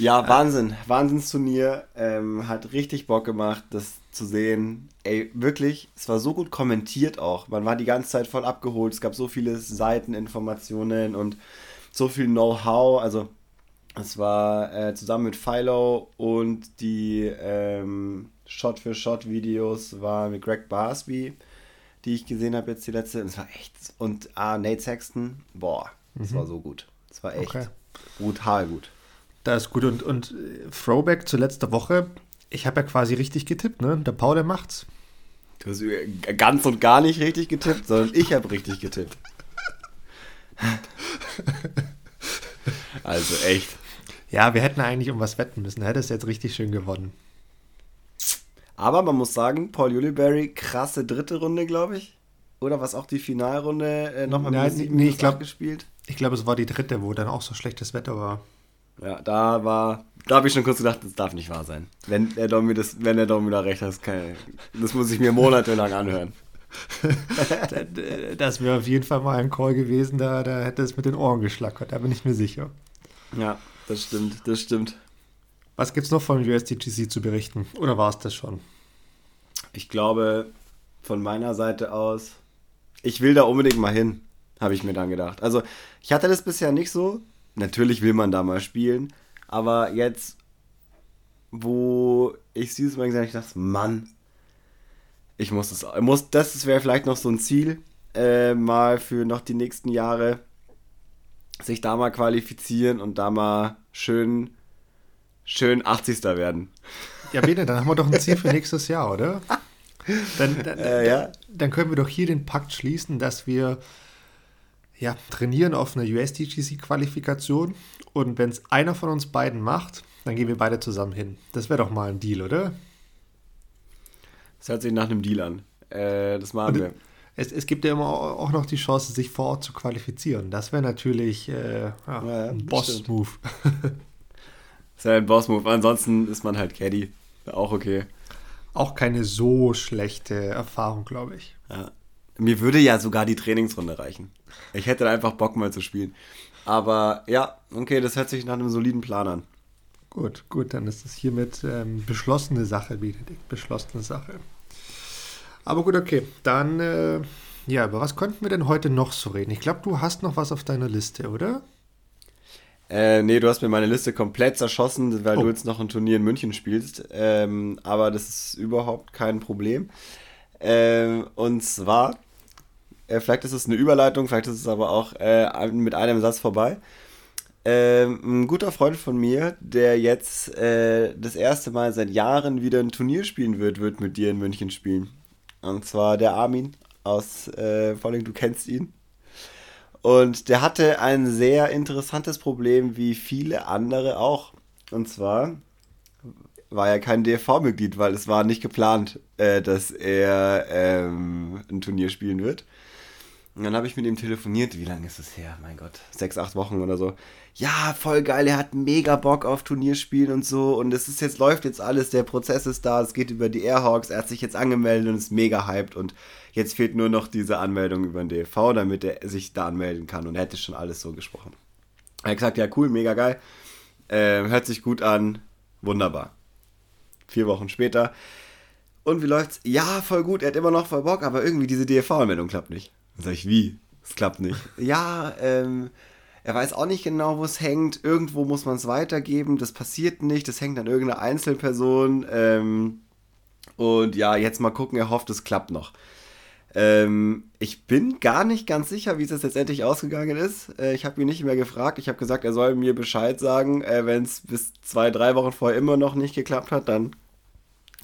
Speaker 1: Ja, Wahnsinn. Wahnsinnsturnier. Ähm, hat richtig Bock gemacht, das zu sehen. Ey, wirklich, es war so gut kommentiert auch. Man war die ganze Zeit voll abgeholt. Es gab so viele Seiteninformationen und so viel Know-how. Also, es war äh, zusammen mit Philo und die ähm, Shot-für-Shot-Videos war mit Greg Barsby, die ich gesehen habe jetzt die letzte. Und es war echt. Und ah, Nate Sexton, boah, das mhm. war so gut. Das war echt okay. brutal gut.
Speaker 2: Das ist gut. Und, und äh, Throwback zu letzter Woche. Ich habe ja quasi richtig getippt, ne? Der Paul, der macht's.
Speaker 1: Du hast ganz und gar nicht richtig getippt, sondern ich habe richtig getippt. (laughs) (laughs) also echt.
Speaker 2: Ja, wir hätten eigentlich um was wetten müssen. Hätte es jetzt richtig schön gewonnen.
Speaker 1: Aber man muss sagen, Paul Juliberry, krasse dritte Runde, glaube ich. Oder was auch die Finalrunde äh, nochmal
Speaker 2: mit nee, nee, ich glaub, gespielt? Ich glaube, es war die dritte, wo dann auch so schlechtes Wetter war.
Speaker 1: Ja, da war, da habe ich schon kurz gedacht, das darf nicht wahr sein. Wenn der Domi das, wenn der Domi da recht hat, kann, das muss ich mir monatelang anhören. (laughs)
Speaker 2: das wäre auf jeden Fall mal ein Call gewesen, da, da hätte es mit den Ohren geschlackert, da bin ich mir sicher.
Speaker 1: Ja, das stimmt, das stimmt.
Speaker 2: Was gibt es noch von USDGC zu berichten? Oder war es das schon?
Speaker 1: Ich glaube, von meiner Seite aus, ich will da unbedingt mal hin, habe ich mir dann gedacht. Also, ich hatte das bisher nicht so, natürlich will man da mal spielen, aber jetzt, wo ich dieses Mal gesagt habe, ich dachte, Mann, ich muss das, muss, das wäre vielleicht noch so ein Ziel, äh, mal für noch die nächsten Jahre, sich da mal qualifizieren und da mal schön, schön 80. werden.
Speaker 2: Ja, Bene, dann haben wir doch ein Ziel für nächstes Jahr, oder? Dann, dann, äh, ja. dann können wir doch hier den Pakt schließen, dass wir ja, trainieren auf eine USDGC-Qualifikation und wenn es einer von uns beiden macht, dann gehen wir beide zusammen hin. Das wäre doch mal ein Deal, oder?
Speaker 1: Das hört sich nach einem Deal an. Äh, das machen wir.
Speaker 2: Es, es, gibt ja immer auch noch die Chance, sich vor Ort zu qualifizieren. Das wäre natürlich äh, ja, ja, ein Boss-Move.
Speaker 1: das wäre ein Boss-Move. Ansonsten ist man halt Caddy. Auch okay.
Speaker 2: Auch keine so schlechte Erfahrung, glaube ich.
Speaker 1: Ja. Mir würde ja sogar die Trainingsrunde reichen. Ich hätte einfach Bock mal zu spielen. Aber ja, okay, das hört sich nach einem soliden Plan an.
Speaker 2: Gut, gut, dann ist das hiermit ähm, beschlossene Sache, Benedikt. Beschlossene Sache. Aber gut, okay. Dann, äh, ja, über was konnten wir denn heute noch so reden? Ich glaube, du hast noch was auf deiner Liste, oder?
Speaker 1: Äh, nee, du hast mir meine Liste komplett zerschossen, weil oh. du jetzt noch ein Turnier in München spielst. Ähm, aber das ist überhaupt kein Problem. Ähm, und zwar äh, vielleicht ist es eine Überleitung, vielleicht ist es aber auch äh, mit einem Satz vorbei. Ähm, ein guter Freund von mir, der jetzt äh, das erste Mal seit Jahren wieder ein Turnier spielen wird, wird mit dir in München spielen. Und zwar der Armin aus, äh, allem du kennst ihn. Und der hatte ein sehr interessantes Problem, wie viele andere auch. Und zwar war er kein DFV-Mitglied, weil es war nicht geplant, äh, dass er ähm, ein Turnier spielen wird. Und dann habe ich mit ihm telefoniert. Wie lange ist es her? Mein Gott, sechs, acht Wochen oder so. Ja, voll geil. Er hat mega Bock auf Turnierspielen und so. Und es ist jetzt läuft jetzt alles. Der Prozess ist da. Es geht über die Airhawks. Er hat sich jetzt angemeldet und ist mega hyped. Und jetzt fehlt nur noch diese Anmeldung über den DFV, damit er sich da anmelden kann. Und er hätte schon alles so gesprochen. Er hat gesagt, ja cool, mega geil. Äh, hört sich gut an. Wunderbar. Vier Wochen später. Und wie läuft's? Ja, voll gut. Er hat immer noch voll Bock, aber irgendwie diese DFV-Anmeldung klappt nicht. Dann sag ich, wie? Es klappt nicht. ja, ähm, er weiß auch nicht genau, wo es hängt. Irgendwo muss man es weitergeben. Das passiert nicht. Das hängt an irgendeiner Einzelperson. Ähm, und ja, jetzt mal gucken. Er hofft, es klappt noch. Ähm, ich bin gar nicht ganz sicher, wie es jetzt letztendlich ausgegangen ist. Äh, ich habe ihn nicht mehr gefragt. Ich habe gesagt, er soll mir Bescheid sagen. Äh, Wenn es bis zwei, drei Wochen vorher immer noch nicht geklappt hat, dann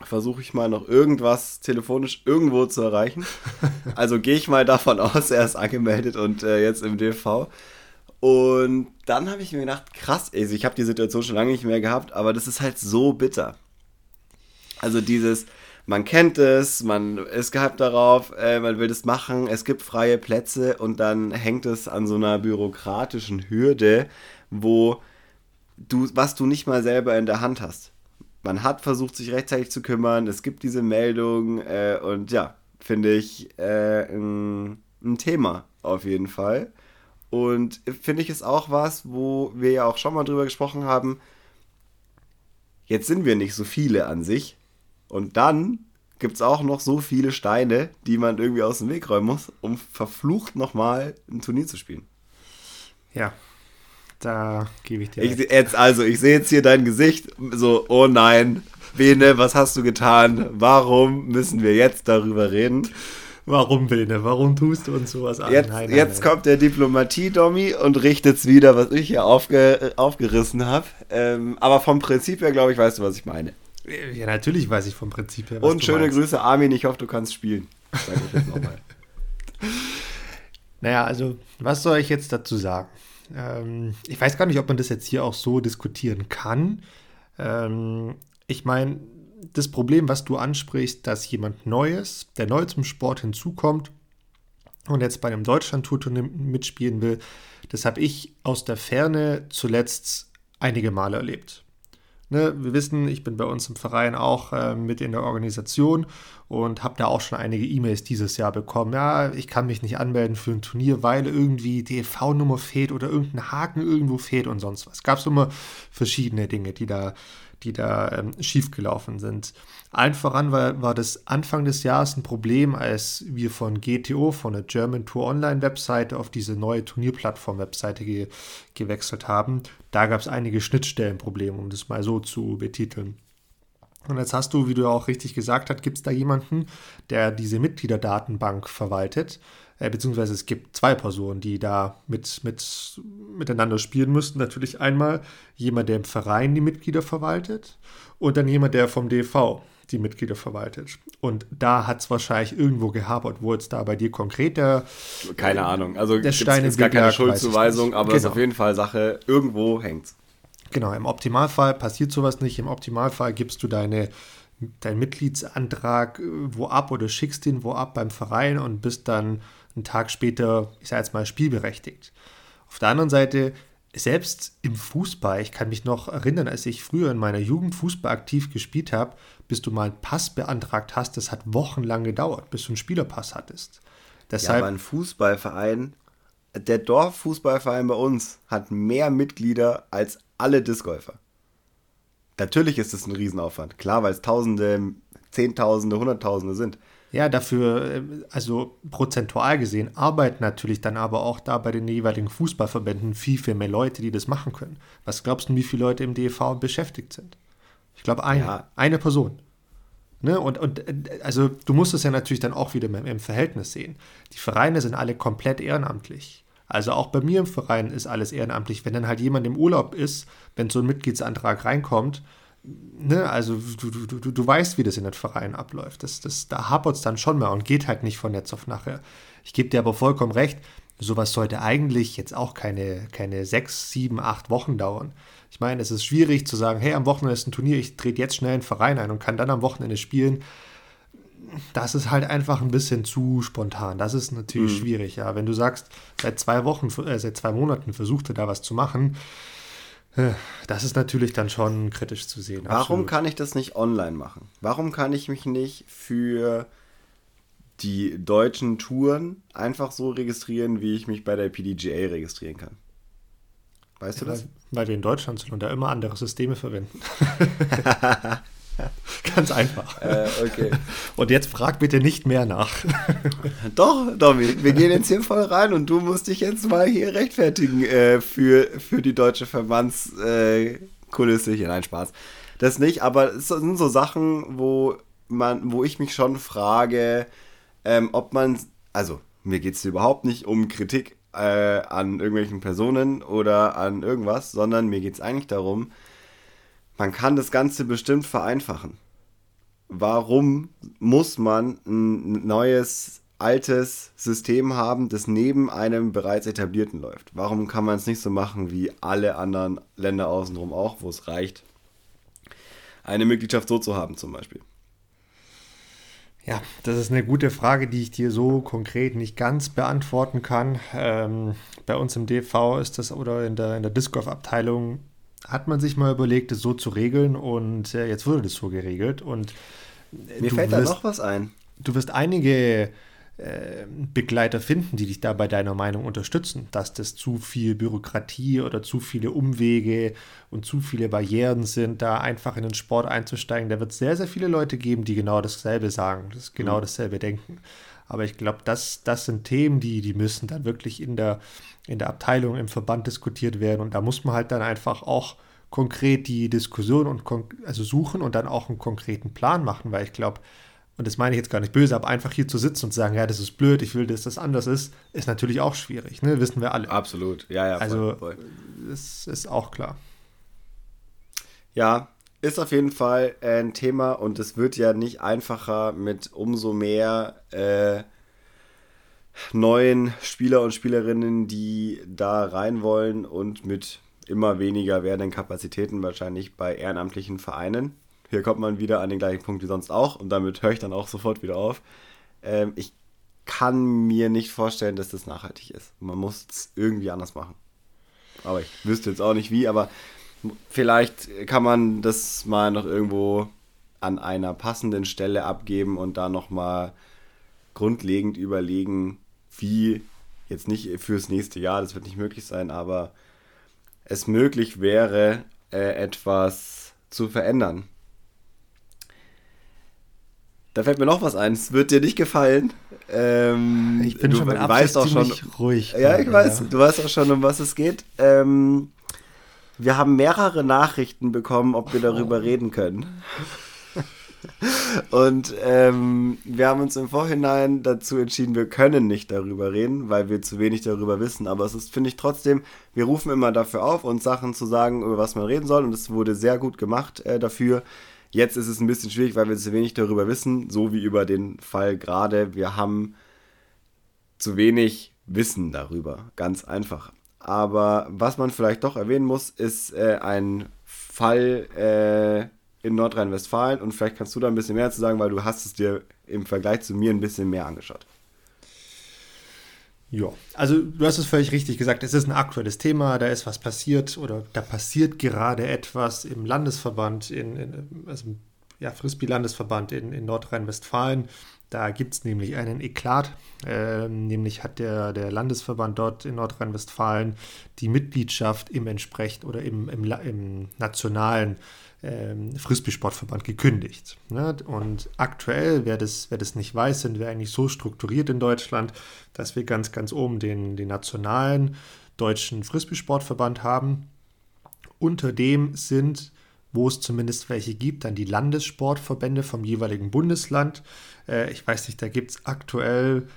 Speaker 1: versuche ich mal noch irgendwas telefonisch irgendwo zu erreichen. (laughs) Also gehe ich mal davon aus, er ist angemeldet und äh, jetzt im DV. Und dann habe ich mir gedacht, krass, ey, ich habe die Situation schon lange nicht mehr gehabt, aber das ist halt so bitter. Also dieses, man kennt es, man ist gehypt darauf, äh, man will das machen, es gibt freie Plätze und dann hängt es an so einer bürokratischen Hürde, wo du, was du nicht mal selber in der Hand hast man hat versucht, sich rechtzeitig zu kümmern. Es gibt diese Meldung äh, und ja, finde ich äh, ein, ein Thema auf jeden Fall. Und finde ich es auch was, wo wir ja auch schon mal drüber gesprochen haben. Jetzt sind wir nicht so viele an sich. Und dann gibt es auch noch so viele Steine, die man irgendwie aus dem Weg räumen muss, um verflucht nochmal ein Turnier zu spielen.
Speaker 2: Ja, da gebe ich dir.
Speaker 1: Ich, jetzt, also, ich sehe jetzt hier dein Gesicht, so, oh nein, Bene, was hast du getan? Warum müssen wir jetzt darüber reden?
Speaker 2: Warum, Bene? Warum tust du uns sowas an?
Speaker 1: Jetzt, nein, nein, jetzt nein. kommt der Diplomatie-Dommy und richtet es wieder, was ich hier aufge, aufgerissen habe. Ähm, aber vom Prinzip her, glaube ich, weißt du, was ich meine.
Speaker 2: Ja, natürlich weiß ich vom Prinzip her.
Speaker 1: Was und schöne meinst. Grüße, Armin. Ich hoffe, du kannst spielen. Sag ich jetzt nochmal. (laughs)
Speaker 2: naja, also, was soll ich jetzt dazu sagen? Ähm, ich weiß gar nicht, ob man das jetzt hier auch so diskutieren kann. Ähm, ich meine, das Problem, was du ansprichst, dass jemand Neues, der neu zum Sport hinzukommt und jetzt bei einem Deutschland-Tour mitspielen will, das habe ich aus der Ferne zuletzt einige Male erlebt. Ne, wir wissen, ich bin bei uns im Verein auch äh, mit in der Organisation und habe da auch schon einige E-Mails dieses Jahr bekommen. Ja, ich kann mich nicht anmelden für ein Turnier, weil irgendwie die EV-Nummer fehlt oder irgendein Haken irgendwo fehlt und sonst was. Gab es immer verschiedene Dinge, die da die da ähm, schiefgelaufen sind. Allen voran war, war das Anfang des Jahres ein Problem, als wir von GTO, von der German Tour Online Webseite, auf diese neue Turnierplattform-Webseite ge gewechselt haben. Da gab es einige Schnittstellenprobleme, um das mal so zu betiteln. Und jetzt hast du, wie du auch richtig gesagt hast, gibt es da jemanden, der diese Mitgliederdatenbank verwaltet äh, beziehungsweise es gibt zwei Personen, die da mit, mit, miteinander spielen müssten. Natürlich einmal jemand, der im Verein die Mitglieder verwaltet und dann jemand, der vom DV die Mitglieder verwaltet. Und da hat es wahrscheinlich irgendwo gehapert, wo jetzt da bei dir konkret der.
Speaker 1: Keine äh, Ahnung. Also es ist gar keine Schuldzuweisung, aber es genau. ist auf jeden Fall Sache, irgendwo hängt's.
Speaker 2: Genau, im Optimalfall passiert sowas nicht. Im Optimalfall gibst du deine deinen Mitgliedsantrag äh, wo ab oder schickst den wo ab beim Verein und bist dann einen Tag später, ich sage jetzt mal, spielberechtigt. Auf der anderen Seite, selbst im Fußball, ich kann mich noch erinnern, als ich früher in meiner Jugend Fußball aktiv gespielt habe, bis du mal einen Pass beantragt hast, das hat wochenlang gedauert, bis du einen Spielerpass hattest.
Speaker 1: Deshalb, ja, aber ein Fußballverein, der Dorffußballverein bei uns hat mehr Mitglieder als alle Discgolfer. Natürlich ist es ein Riesenaufwand. Klar, weil es Tausende, Zehntausende, Hunderttausende sind.
Speaker 2: Ja, dafür, äh, also prozentual gesehen, arbeiten natürlich dann aber auch da bei den jeweiligen Fußballverbänden viel, viel mehr Leute, die das machen können. Was glaubst du, wie viele Leute im DEV beschäftigt sind? Ich glaube, eine, ja. eine Person. Ne? Und, und äh, also du musst es ja natürlich dann auch wieder im Verhältnis sehen. Die Vereine sind alle komplett ehrenamtlich. Also auch bei mir im Verein ist alles ehrenamtlich. Wenn dann halt jemand im Urlaub ist, wenn so ein Mitgliedsantrag reinkommt, ne, also du, du, du, du weißt, wie das in den Vereinen abläuft. Das, das, da hapert es dann schon mal und geht halt nicht von jetzt auf nachher. Ich gebe dir aber vollkommen recht, sowas sollte eigentlich jetzt auch keine, keine sechs, sieben, acht Wochen dauern. Ich meine, es ist schwierig zu sagen, hey, am Wochenende ist ein Turnier, ich trete jetzt schnell einen Verein ein und kann dann am Wochenende spielen. Das ist halt einfach ein bisschen zu spontan. Das ist natürlich mhm. schwierig, ja. Wenn du sagst, seit zwei Wochen, äh, seit zwei Monaten versucht er da was zu machen, das ist natürlich dann schon kritisch zu sehen.
Speaker 1: Warum absolut. kann ich das nicht online machen? Warum kann ich mich nicht für die deutschen Touren einfach so registrieren, wie ich mich bei der PDGA registrieren kann? Weißt ja, du das?
Speaker 2: Weil, weil wir in Deutschland sind und da immer andere Systeme verwenden. (laughs) (laughs) Ganz einfach. Äh, okay. (laughs) Und jetzt frag bitte nicht mehr nach. (laughs)
Speaker 1: Doch, Domi, wir gehen jetzt hier voll rein und du musst dich jetzt mal hier rechtfertigen äh, für, für die deutsche Verbandskulisse. Äh, hier, nein, Spaß. Das nicht, aber es sind so Sachen, wo man, wo ich mich schon frage, ähm, ob man, also mir geht es überhaupt nicht um Kritik äh, an irgendwelchen Personen oder an irgendwas, sondern mir geht es eigentlich darum, man kann das Ganze bestimmt vereinfachen. Warum muss man ein neues, altes System haben, das neben einem bereits etablierten läuft? Warum kann man es nicht so machen wie alle anderen Länder außenrum auch, wo es reicht, eine Mitgliedschaft so zu haben zum Beispiel?
Speaker 2: Ja, das ist eine gute Frage, die ich dir so konkret nicht ganz beantworten kann. Ähm, bei uns im DV ist das oder in der, in der Disc Golf Abteilung hat man sich mal überlegt, es so zu regeln und äh, jetzt wurde das so geregelt. Und
Speaker 1: äh, mir fällt wirst, da noch was ein.
Speaker 2: Du wirst einige äh, Begleiter finden, die dich da bei deiner Meinung unterstützen, dass das zu viel Bürokratie oder zu viele Umwege und zu viele Barrieren sind, da einfach in den Sport einzusteigen. Da wird es sehr, sehr viele Leute geben, die genau dasselbe sagen, das genau mhm. dasselbe denken. Aber ich glaube, das, das sind Themen, die, die müssen dann wirklich in der, in der Abteilung, im Verband diskutiert werden. Und da muss man halt dann einfach auch konkret die Diskussion und also suchen und dann auch einen konkreten Plan machen, weil ich glaube, und das meine ich jetzt gar nicht böse, aber einfach hier zu sitzen und zu sagen, ja, das ist blöd, ich will, dass das anders ist, ist natürlich auch schwierig, ne? Wissen wir alle.
Speaker 1: Absolut, ja, ja.
Speaker 2: Voll, also, voll. das ist auch klar.
Speaker 1: Ja, ist auf jeden Fall ein Thema und es wird ja nicht einfacher mit umso mehr äh, neuen Spieler und Spielerinnen, die da rein wollen und mit immer weniger werdenden Kapazitäten wahrscheinlich bei ehrenamtlichen Vereinen. Hier kommt man wieder an den gleichen Punkt wie sonst auch und damit höre ich dann auch sofort wieder auf. Ähm, ich kann mir nicht vorstellen, dass das nachhaltig ist. Man muss es irgendwie anders machen. Aber ich wüsste jetzt auch nicht wie, aber vielleicht kann man das mal noch irgendwo an einer passenden Stelle abgeben und da nochmal grundlegend überlegen, wie jetzt nicht fürs nächste Jahr, das wird nicht möglich sein, aber es möglich wäre, äh, etwas zu verändern. Da fällt mir noch was ein. Es wird dir nicht gefallen. Ähm,
Speaker 2: ich bin du schon mit weißt auch schon ruhig.
Speaker 1: Ja, ich weiß. Ja. Du weißt auch schon, um was es geht. Ähm, wir haben mehrere Nachrichten bekommen, ob wir darüber oh. reden können. Und ähm, wir haben uns im Vorhinein dazu entschieden, wir können nicht darüber reden, weil wir zu wenig darüber wissen. Aber es ist, finde ich trotzdem, wir rufen immer dafür auf, uns Sachen zu sagen, über was man reden soll. Und es wurde sehr gut gemacht äh, dafür. Jetzt ist es ein bisschen schwierig, weil wir zu wenig darüber wissen, so wie über den Fall gerade. Wir haben zu wenig Wissen darüber, ganz einfach. Aber was man vielleicht doch erwähnen muss, ist äh, ein Fall, äh, in Nordrhein-Westfalen und vielleicht kannst du da ein bisschen mehr zu sagen, weil du hast es dir im Vergleich zu mir ein bisschen mehr angeschaut.
Speaker 2: Ja, also du hast es völlig richtig gesagt. Es ist ein aktuelles Thema, da ist was passiert oder da passiert gerade etwas im Landesverband, in, in also ja, Frisbee-Landesverband in, in Nordrhein-Westfalen. Da gibt es nämlich einen Eklat. Äh, nämlich hat der, der Landesverband dort in Nordrhein-Westfalen die Mitgliedschaft im entsprechend oder im, im, im nationalen ähm, Frisbee-Sportverband gekündigt. Ne? Und aktuell, wer das, wer das nicht weiß, sind wir eigentlich so strukturiert in Deutschland, dass wir ganz, ganz oben den, den nationalen deutschen Frisbee-Sportverband haben. Unter dem sind, wo es zumindest welche gibt, dann die Landessportverbände vom jeweiligen Bundesland. Äh, ich weiß nicht, da gibt es aktuell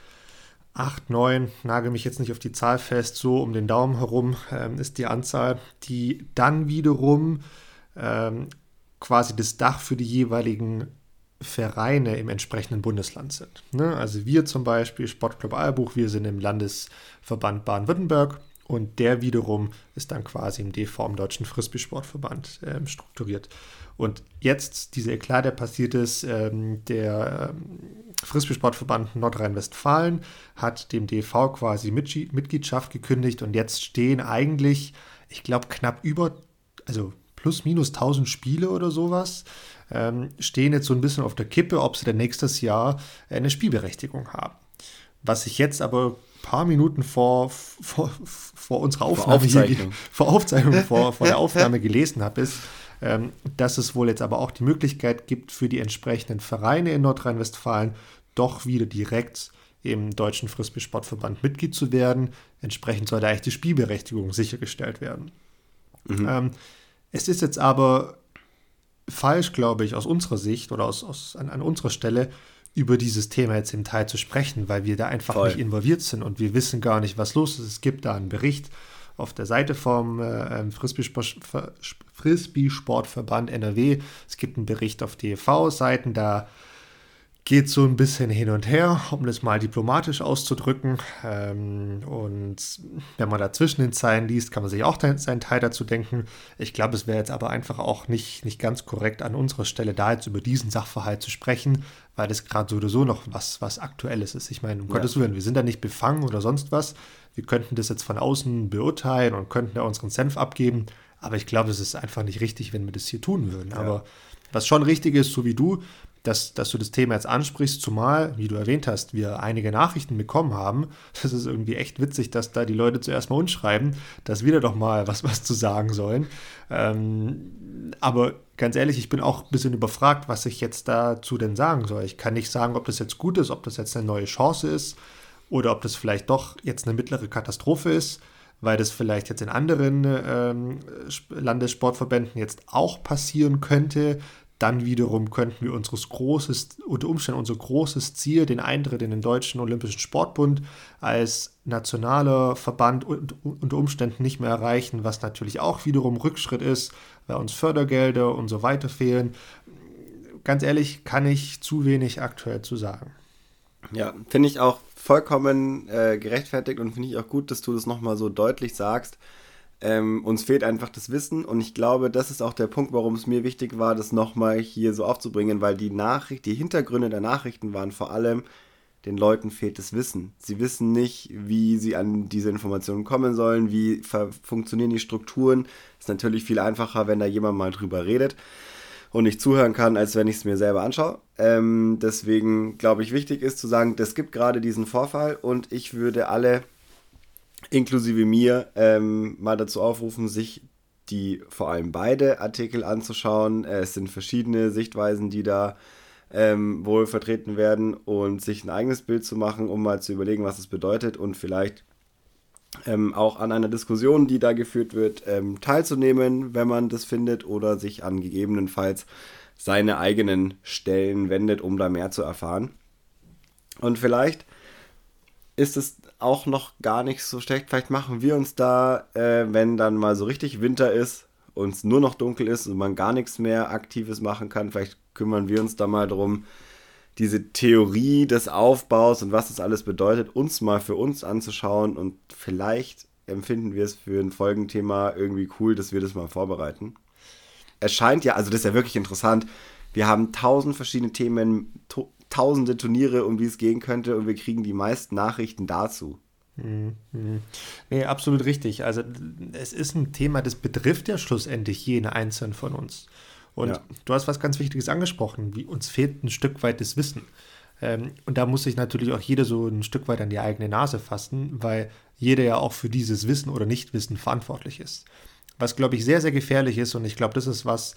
Speaker 2: acht, neun, nagel mich jetzt nicht auf die Zahl fest, so um den Daumen herum ähm, ist die Anzahl, die dann wiederum ähm, quasi das Dach für die jeweiligen Vereine im entsprechenden Bundesland sind. Ne? Also wir zum Beispiel, Sportclub Eierbuch, wir sind im Landesverband Baden-Württemberg und der wiederum ist dann quasi im DV, im Deutschen Frisbee-Sportverband, äh, strukturiert. Und jetzt, dieser Eklat, der passiert ist, ähm, der ähm, Frisbee-Sportverband Nordrhein-Westfalen hat dem DV quasi Mitgliedschaft gekündigt und jetzt stehen eigentlich, ich glaube, knapp über, also plus minus 1000 Spiele oder sowas, ähm, stehen jetzt so ein bisschen auf der Kippe, ob sie dann nächstes Jahr eine Spielberechtigung haben. Was ich jetzt aber paar Minuten vor, vor, vor unserer Aufnahme, vor Aufzeichnung, (laughs) vor, Aufzeichnung vor, vor der (laughs) Aufnahme gelesen habe, ist, ähm, dass es wohl jetzt aber auch die Möglichkeit gibt, für die entsprechenden Vereine in Nordrhein-Westfalen doch wieder direkt im Deutschen Frisbee-Sportverband Mitglied zu werden. Entsprechend soll da eigentlich die Spielberechtigung sichergestellt werden. Mhm. Ähm, es ist jetzt aber falsch, glaube ich, aus unserer Sicht oder aus, aus, an, an unserer Stelle über dieses Thema jetzt im Teil zu sprechen, weil wir da einfach Voll. nicht involviert sind und wir wissen gar nicht, was los ist. Es gibt da einen Bericht auf der Seite vom äh, ähm, Frisbee-Sportverband NRW. Es gibt einen Bericht auf DEV-Seiten, da geht so ein bisschen hin und her, um das mal diplomatisch auszudrücken. Ähm, und wenn man da zwischen den Zeilen liest, kann man sich auch seinen Teil dazu denken. Ich glaube, es wäre jetzt aber einfach auch nicht, nicht ganz korrekt an unserer Stelle, da jetzt über diesen Sachverhalt zu sprechen, weil das gerade so oder so noch was, was Aktuelles ist. Ich meine, um ja. Gottes Willen, wir sind da nicht befangen oder sonst was. Wir könnten das jetzt von außen beurteilen und könnten da unseren Senf abgeben. Aber ich glaube, es ist einfach nicht richtig, wenn wir das hier tun würden. Ja. Aber was schon richtig ist, so wie du, dass, dass du das Thema jetzt ansprichst, zumal, wie du erwähnt hast, wir einige Nachrichten bekommen haben. Das ist irgendwie echt witzig, dass da die Leute zuerst mal uns schreiben, dass wir da doch mal was, was zu sagen sollen. Ähm, aber ganz ehrlich, ich bin auch ein bisschen überfragt, was ich jetzt dazu denn sagen soll. Ich kann nicht sagen, ob das jetzt gut ist, ob das jetzt eine neue Chance ist oder ob das vielleicht doch jetzt eine mittlere Katastrophe ist, weil das vielleicht jetzt in anderen ähm, Landessportverbänden jetzt auch passieren könnte, dann wiederum könnten wir unseres großes, unter Umständen unser großes Ziel, den Eintritt in den Deutschen Olympischen Sportbund als nationaler Verband unter Umständen nicht mehr erreichen, was natürlich auch wiederum Rückschritt ist, weil uns Fördergelder und so weiter fehlen. Ganz ehrlich, kann ich zu wenig aktuell zu sagen.
Speaker 1: Ja, finde ich auch vollkommen äh, gerechtfertigt und finde ich auch gut, dass du das nochmal so deutlich sagst ähm, uns fehlt einfach das Wissen und ich glaube, das ist auch der Punkt, warum es mir wichtig war, das nochmal hier so aufzubringen, weil die Nachricht, die Hintergründe der Nachrichten waren vor allem, den Leuten fehlt das Wissen. Sie wissen nicht, wie sie an diese Informationen kommen sollen, wie funktionieren die Strukturen. Ist natürlich viel einfacher, wenn da jemand mal drüber redet und ich zuhören kann, als wenn ich es mir selber anschaue. Ähm, deswegen glaube ich, wichtig ist zu sagen, es gibt gerade diesen Vorfall und ich würde alle inklusive mir, ähm, mal dazu aufrufen, sich die vor allem beide Artikel anzuschauen. Äh, es sind verschiedene Sichtweisen, die da ähm, wohl vertreten werden und sich ein eigenes Bild zu machen, um mal zu überlegen, was es bedeutet und vielleicht ähm, auch an einer Diskussion, die da geführt wird, ähm, teilzunehmen, wenn man das findet oder sich an gegebenenfalls seine eigenen Stellen wendet, um da mehr zu erfahren. Und vielleicht ist es auch noch gar nicht so schlecht. Vielleicht machen wir uns da, äh, wenn dann mal so richtig Winter ist und es nur noch dunkel ist und man gar nichts mehr Aktives machen kann, vielleicht kümmern wir uns da mal darum, diese Theorie des Aufbaus und was das alles bedeutet, uns mal für uns anzuschauen und vielleicht empfinden wir es für ein Folgenthema irgendwie cool, dass wir das mal vorbereiten. Es scheint ja, also das ist ja wirklich interessant. Wir haben tausend verschiedene Themen, tausende Turniere, um die es gehen könnte und wir kriegen die meisten Nachrichten dazu.
Speaker 2: Mhm. Nee, absolut richtig. Also es ist ein Thema, das betrifft ja schlussendlich jeden Einzelnen von uns. Und ja. du hast was ganz Wichtiges angesprochen, wie uns fehlt ein Stück weit das Wissen. Ähm, und da muss sich natürlich auch jeder so ein Stück weit an die eigene Nase fassen, weil jeder ja auch für dieses Wissen oder Nichtwissen verantwortlich ist. Was, glaube ich, sehr, sehr gefährlich ist und ich glaube, das ist was,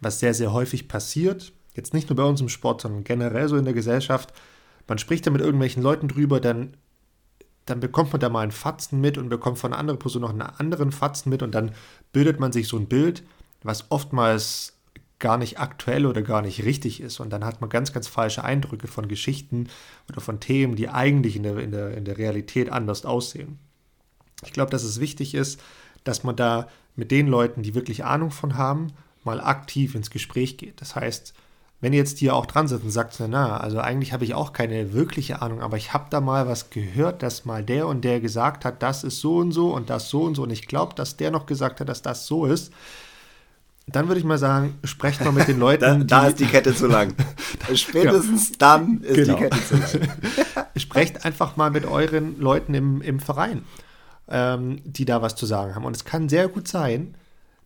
Speaker 2: was sehr, sehr häufig passiert, jetzt nicht nur bei uns im Sport, sondern generell so in der Gesellschaft, man spricht da mit irgendwelchen Leuten drüber, dann, dann bekommt man da mal einen Fatzen mit und bekommt von einer anderen Person noch einen anderen Fatzen mit und dann bildet man sich so ein Bild, was oftmals gar nicht aktuell oder gar nicht richtig ist. Und dann hat man ganz, ganz falsche Eindrücke von Geschichten oder von Themen, die eigentlich in der, in der, in der Realität anders aussehen. Ich glaube, dass es wichtig ist, dass man da mit den Leuten, die wirklich Ahnung von haben, mal aktiv ins Gespräch geht. Das heißt, wenn ihr jetzt hier auch dran sitzt und sagt, na, also eigentlich habe ich auch keine wirkliche Ahnung, aber ich habe da mal was gehört, dass mal der und der gesagt hat, das ist so und so und das so und so und ich glaube, dass der noch gesagt hat, dass das so ist, dann würde ich mal sagen, sprecht mal mit den (laughs) Leuten.
Speaker 1: da, da ist die Kette zu lang. (laughs) Spätestens ja. dann ist genau. die Kette zu lang. (laughs)
Speaker 2: sprecht einfach mal mit euren Leuten im, im Verein, ähm, die da was zu sagen haben. Und es kann sehr gut sein,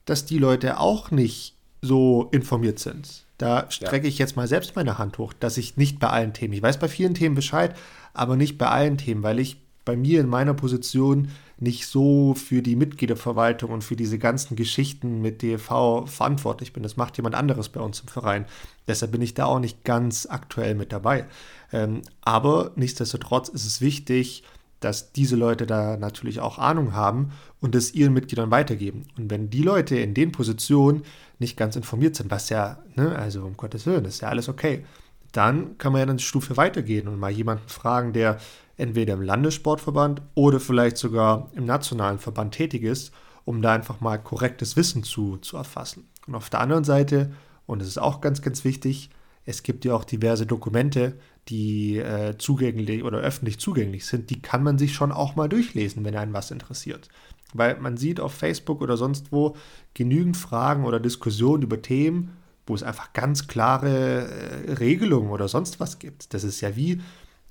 Speaker 2: dass die Leute auch nicht so informiert sind. Da strecke ja. ich jetzt mal selbst meine Hand hoch, dass ich nicht bei allen Themen, ich weiß bei vielen Themen Bescheid, aber nicht bei allen Themen, weil ich bei mir in meiner Position nicht so für die Mitgliederverwaltung und für diese ganzen Geschichten mit DEV verantwortlich bin. Das macht jemand anderes bei uns im Verein. Deshalb bin ich da auch nicht ganz aktuell mit dabei. Ähm, aber nichtsdestotrotz ist es wichtig, dass diese Leute da natürlich auch Ahnung haben und es ihren Mitgliedern weitergeben. Und wenn die Leute in den Positionen nicht ganz informiert sind, was ja, ne, also um Gottes Willen, ist ja alles okay, dann kann man ja eine Stufe weitergehen und mal jemanden fragen, der entweder im Landessportverband oder vielleicht sogar im nationalen Verband tätig ist, um da einfach mal korrektes Wissen zu, zu erfassen. Und auf der anderen Seite, und das ist auch ganz, ganz wichtig, es gibt ja auch diverse Dokumente, die äh, zugänglich oder öffentlich zugänglich sind, die kann man sich schon auch mal durchlesen, wenn einen was interessiert. Weil man sieht auf Facebook oder sonst wo genügend Fragen oder Diskussionen über Themen, wo es einfach ganz klare äh, Regelungen oder sonst was gibt. Das ist ja wie,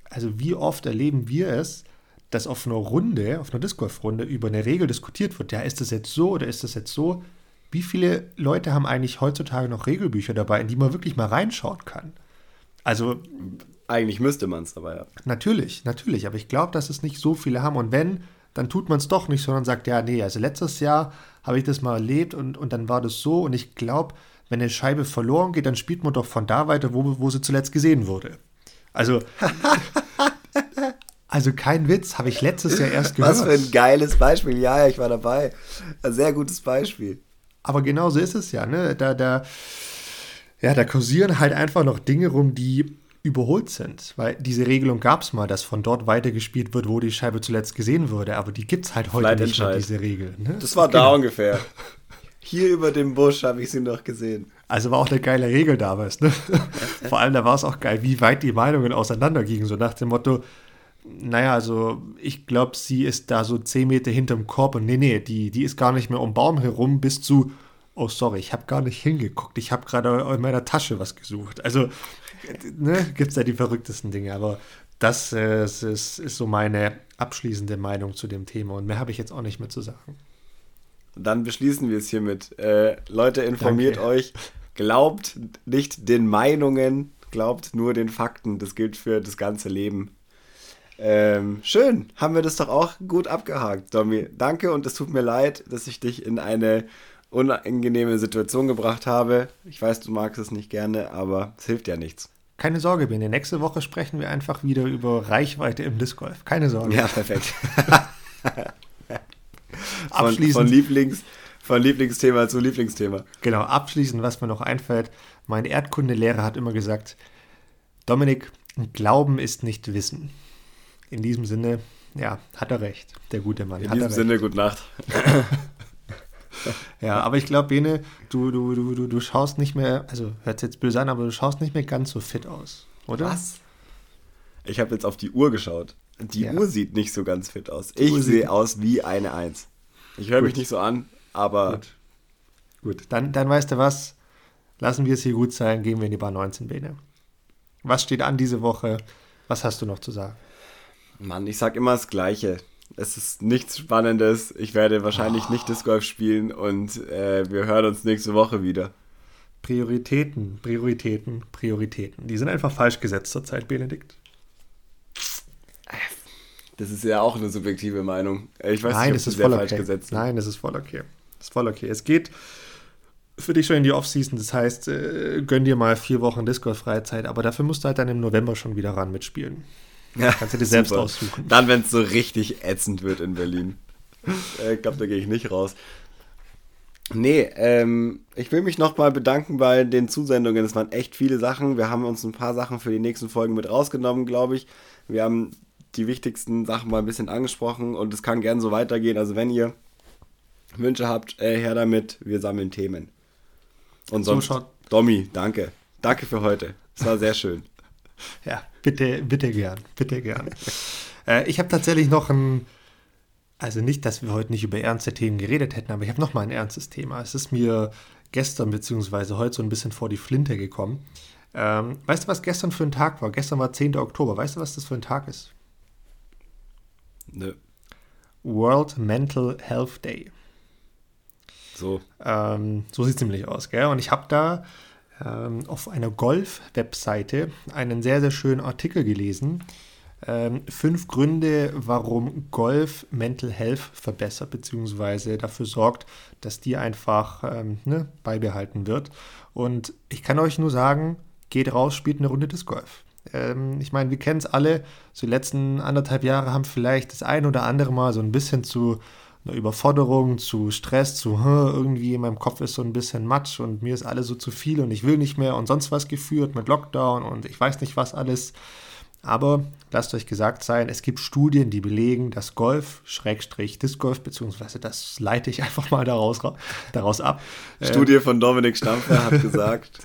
Speaker 2: also wie oft erleben wir es, dass auf einer Runde, auf einer Discord-Runde über eine Regel diskutiert wird. Ja, ist das jetzt so oder ist das jetzt so? wie viele Leute haben eigentlich heutzutage noch Regelbücher dabei, in die man wirklich mal reinschauen kann? Also.
Speaker 1: Eigentlich müsste man es aber ja.
Speaker 2: Natürlich, natürlich. Aber ich glaube, dass es nicht so viele haben. Und wenn, dann tut man es doch nicht, sondern sagt, ja, nee, also letztes Jahr habe ich das mal erlebt und, und dann war das so. Und ich glaube, wenn eine Scheibe verloren geht, dann spielt man doch von da weiter, wo, wo sie zuletzt gesehen wurde. Also. (laughs) Also kein Witz, habe ich letztes Jahr erst
Speaker 1: gehört. Was für ein geiles Beispiel. Ja, ja, ich war dabei. Ein sehr gutes Beispiel.
Speaker 2: Aber genau so ist es ja, ne? Da, da, ja, da kursieren halt einfach noch Dinge rum, die überholt sind. Weil diese Regelung gab es mal, dass von dort weitergespielt wird, wo die Scheibe zuletzt gesehen wurde. Aber die gibt es halt heute nicht mehr, diese Regel. Ne?
Speaker 1: Das war genau. da ungefähr. Hier über dem Busch habe ich sie noch gesehen.
Speaker 2: Also war auch eine geile Regel damals. Ne? (laughs) Vor allem, da war es auch geil, wie weit die Meinungen auseinandergingen. So nach dem Motto, naja, also ich glaube, sie ist da so 10 Meter hinterm Korb und nee, nee, die, die ist gar nicht mehr um Baum herum bis zu, oh sorry, ich habe gar nicht hingeguckt, ich habe gerade in meiner Tasche was gesucht. Also ne, gibt es ja die verrücktesten Dinge, aber das, äh, ist, ist so meine abschließende Meinung zu dem Thema und mehr habe ich jetzt auch nicht mehr zu sagen.
Speaker 1: Dann beschließen wir es hiermit. Äh, Leute, informiert Danke. euch, glaubt nicht den Meinungen, glaubt nur den Fakten. Das gilt für das ganze Leben. Ähm, schön, haben wir das doch auch gut abgehakt, Domi. Danke und es tut mir leid, dass ich dich in eine unangenehme Situation gebracht habe. Ich weiß, du magst es nicht gerne, aber es hilft ja nichts.
Speaker 2: Keine Sorge, Bene. Nächste Woche sprechen wir einfach wieder über Reichweite im Disc Golf. Keine Sorge.
Speaker 1: Ja, perfekt. abschließend. (laughs) Von, von, Lieblings, von Lieblingsthema zu Lieblingsthema.
Speaker 2: Genau, abschließend, was mir noch einfällt. Mein Erdkundelehrer hat immer gesagt, Dominik, Glauben ist nicht Wissen in diesem Sinne, ja, hat er recht, der gute Mann.
Speaker 1: In diesem Sinne, gute Nacht. (laughs) (laughs)
Speaker 2: ja, aber ich glaube, Bene, du, du, du, du, du schaust nicht mehr, also hört jetzt böse an, aber du schaust nicht mehr ganz so fit aus, oder?
Speaker 1: Was? Ich habe jetzt auf die Uhr geschaut. Die ja. Uhr sieht nicht so ganz fit aus. Die ich sehe aus wie eine Eins. Ich höre mich nicht so an, aber.
Speaker 2: Gut. Gut, dann, dann weißt du was. Lassen wir es hier gut sein, gehen wir in die Bar 19 Bene. Was steht an diese Woche? Was hast du noch zu sagen?
Speaker 1: Mann, ich sag immer das Gleiche. Es ist nichts Spannendes. Ich werde wahrscheinlich oh. nicht Disc Golf spielen und äh, wir hören uns nächste Woche wieder.
Speaker 2: Prioritäten, Prioritäten, Prioritäten. Die sind einfach falsch gesetzt zurzeit, Benedikt.
Speaker 1: Das ist ja auch eine subjektive Meinung. Ich weiß Nein, nicht, ob
Speaker 2: sie sehr okay. falsch gesetzt sind. Nein, das ist voll okay. Das ist voll okay. Es geht für dich schon in die Offseason. Das heißt, äh, gönn dir mal vier Wochen Disc Golf Freizeit, aber dafür musst du halt dann im November schon wieder ran mitspielen. Ja, Kannst du dir selbst super. aussuchen.
Speaker 1: Dann, wenn es so richtig ätzend wird in Berlin. Äh, ich glaube, da gehe ich nicht raus. Nee, ähm, ich will mich nochmal bedanken bei den Zusendungen. Es waren echt viele Sachen. Wir haben uns ein paar Sachen für die nächsten Folgen mit rausgenommen, glaube ich. Wir haben die wichtigsten Sachen mal ein bisschen angesprochen und es kann gern so weitergehen. Also wenn ihr Wünsche habt, äh, her damit. Wir sammeln Themen. Und sonst, so Domi, danke. Danke für heute. Es war sehr schön. (laughs)
Speaker 2: Ja, bitte, bitte gern, bitte gern. äh, ich habe tatsächlich noch ein, also nicht, dass wir heute nicht über ernste Themen geredet hätten, aber ich habe noch mal ein ernstes Thema. Es ist mir gestern bzw. heute so ein bisschen vor die Flinte gekommen. Ähm, weißt du, was gestern für ein Tag war? Gestern war 10. Oktober. Weißt du, was das für ein Tag ist?
Speaker 1: Nö.
Speaker 2: World Mental Health Day.
Speaker 1: So.
Speaker 2: Ähm, so sieht es nämlich aus, gell? Und ich habe da ähm, auf einer Golf-Webseite einen sehr, sehr schönen Artikel gelesen. Ähm, fünf Gründe, warum Golf Mental Health verbessert, beziehungsweise dafür sorgt, dass die einfach ähm, ne, beibehalten wird. Und ich kann euch nur sagen, geht raus, spielt eine Runde des Golf. Ähm, ich meine, wir kennen es alle, so die letzten anderthalb Jahre haben vielleicht das ein oder andere Mal so ein bisschen zu einer Überforderung, zu Stress, zu irgendwie in meinem Kopf ist so ein bisschen Matsch und mir ist alles so zu viel und ich will nicht mehr und sonst was geführt mit Lockdown und ich weiß nicht was alles. Aber lasst euch gesagt sein, es gibt Studien, die belegen, dass Golf, Schrägstrich, Disc Golf, beziehungsweise das leite ich (laughs) einfach mal daraus, daraus ab.
Speaker 1: Studie von Dominik Stampfer hat gesagt.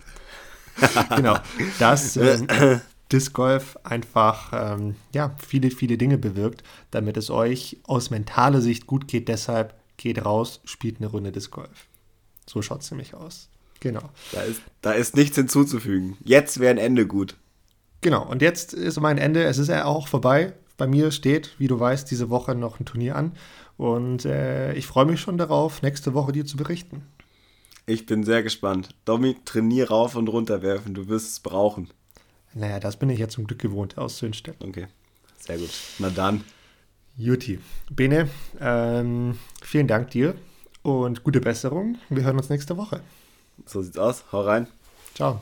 Speaker 1: (laughs)
Speaker 2: genau, dass äh, (clears throat) Disc Golf einfach ähm, ja, viele, viele Dinge bewirkt, damit es euch aus mentaler Sicht gut geht. Deshalb geht raus, spielt eine Runde Disc Golf. So schaut es nämlich aus. Genau.
Speaker 1: Da ist, da ist nichts hinzuzufügen. Jetzt wäre ein Ende gut.
Speaker 2: Genau, und jetzt ist mein Ende. Es ist ja auch vorbei. Bei mir steht, wie du weißt, diese Woche noch ein Turnier an. Und äh, ich freue mich schon darauf, nächste Woche dir zu berichten.
Speaker 1: Ich bin sehr gespannt. Domi, trainier rauf und runter werfen. Du wirst es brauchen.
Speaker 2: Naja, das bin ich ja zum Glück gewohnt auszuinstellen.
Speaker 1: Okay, sehr gut. Na dann.
Speaker 2: Juti. Bene, ähm, vielen Dank dir und gute Besserung. Wir hören uns nächste Woche.
Speaker 1: So sieht's aus. Hau rein.
Speaker 2: Ciao.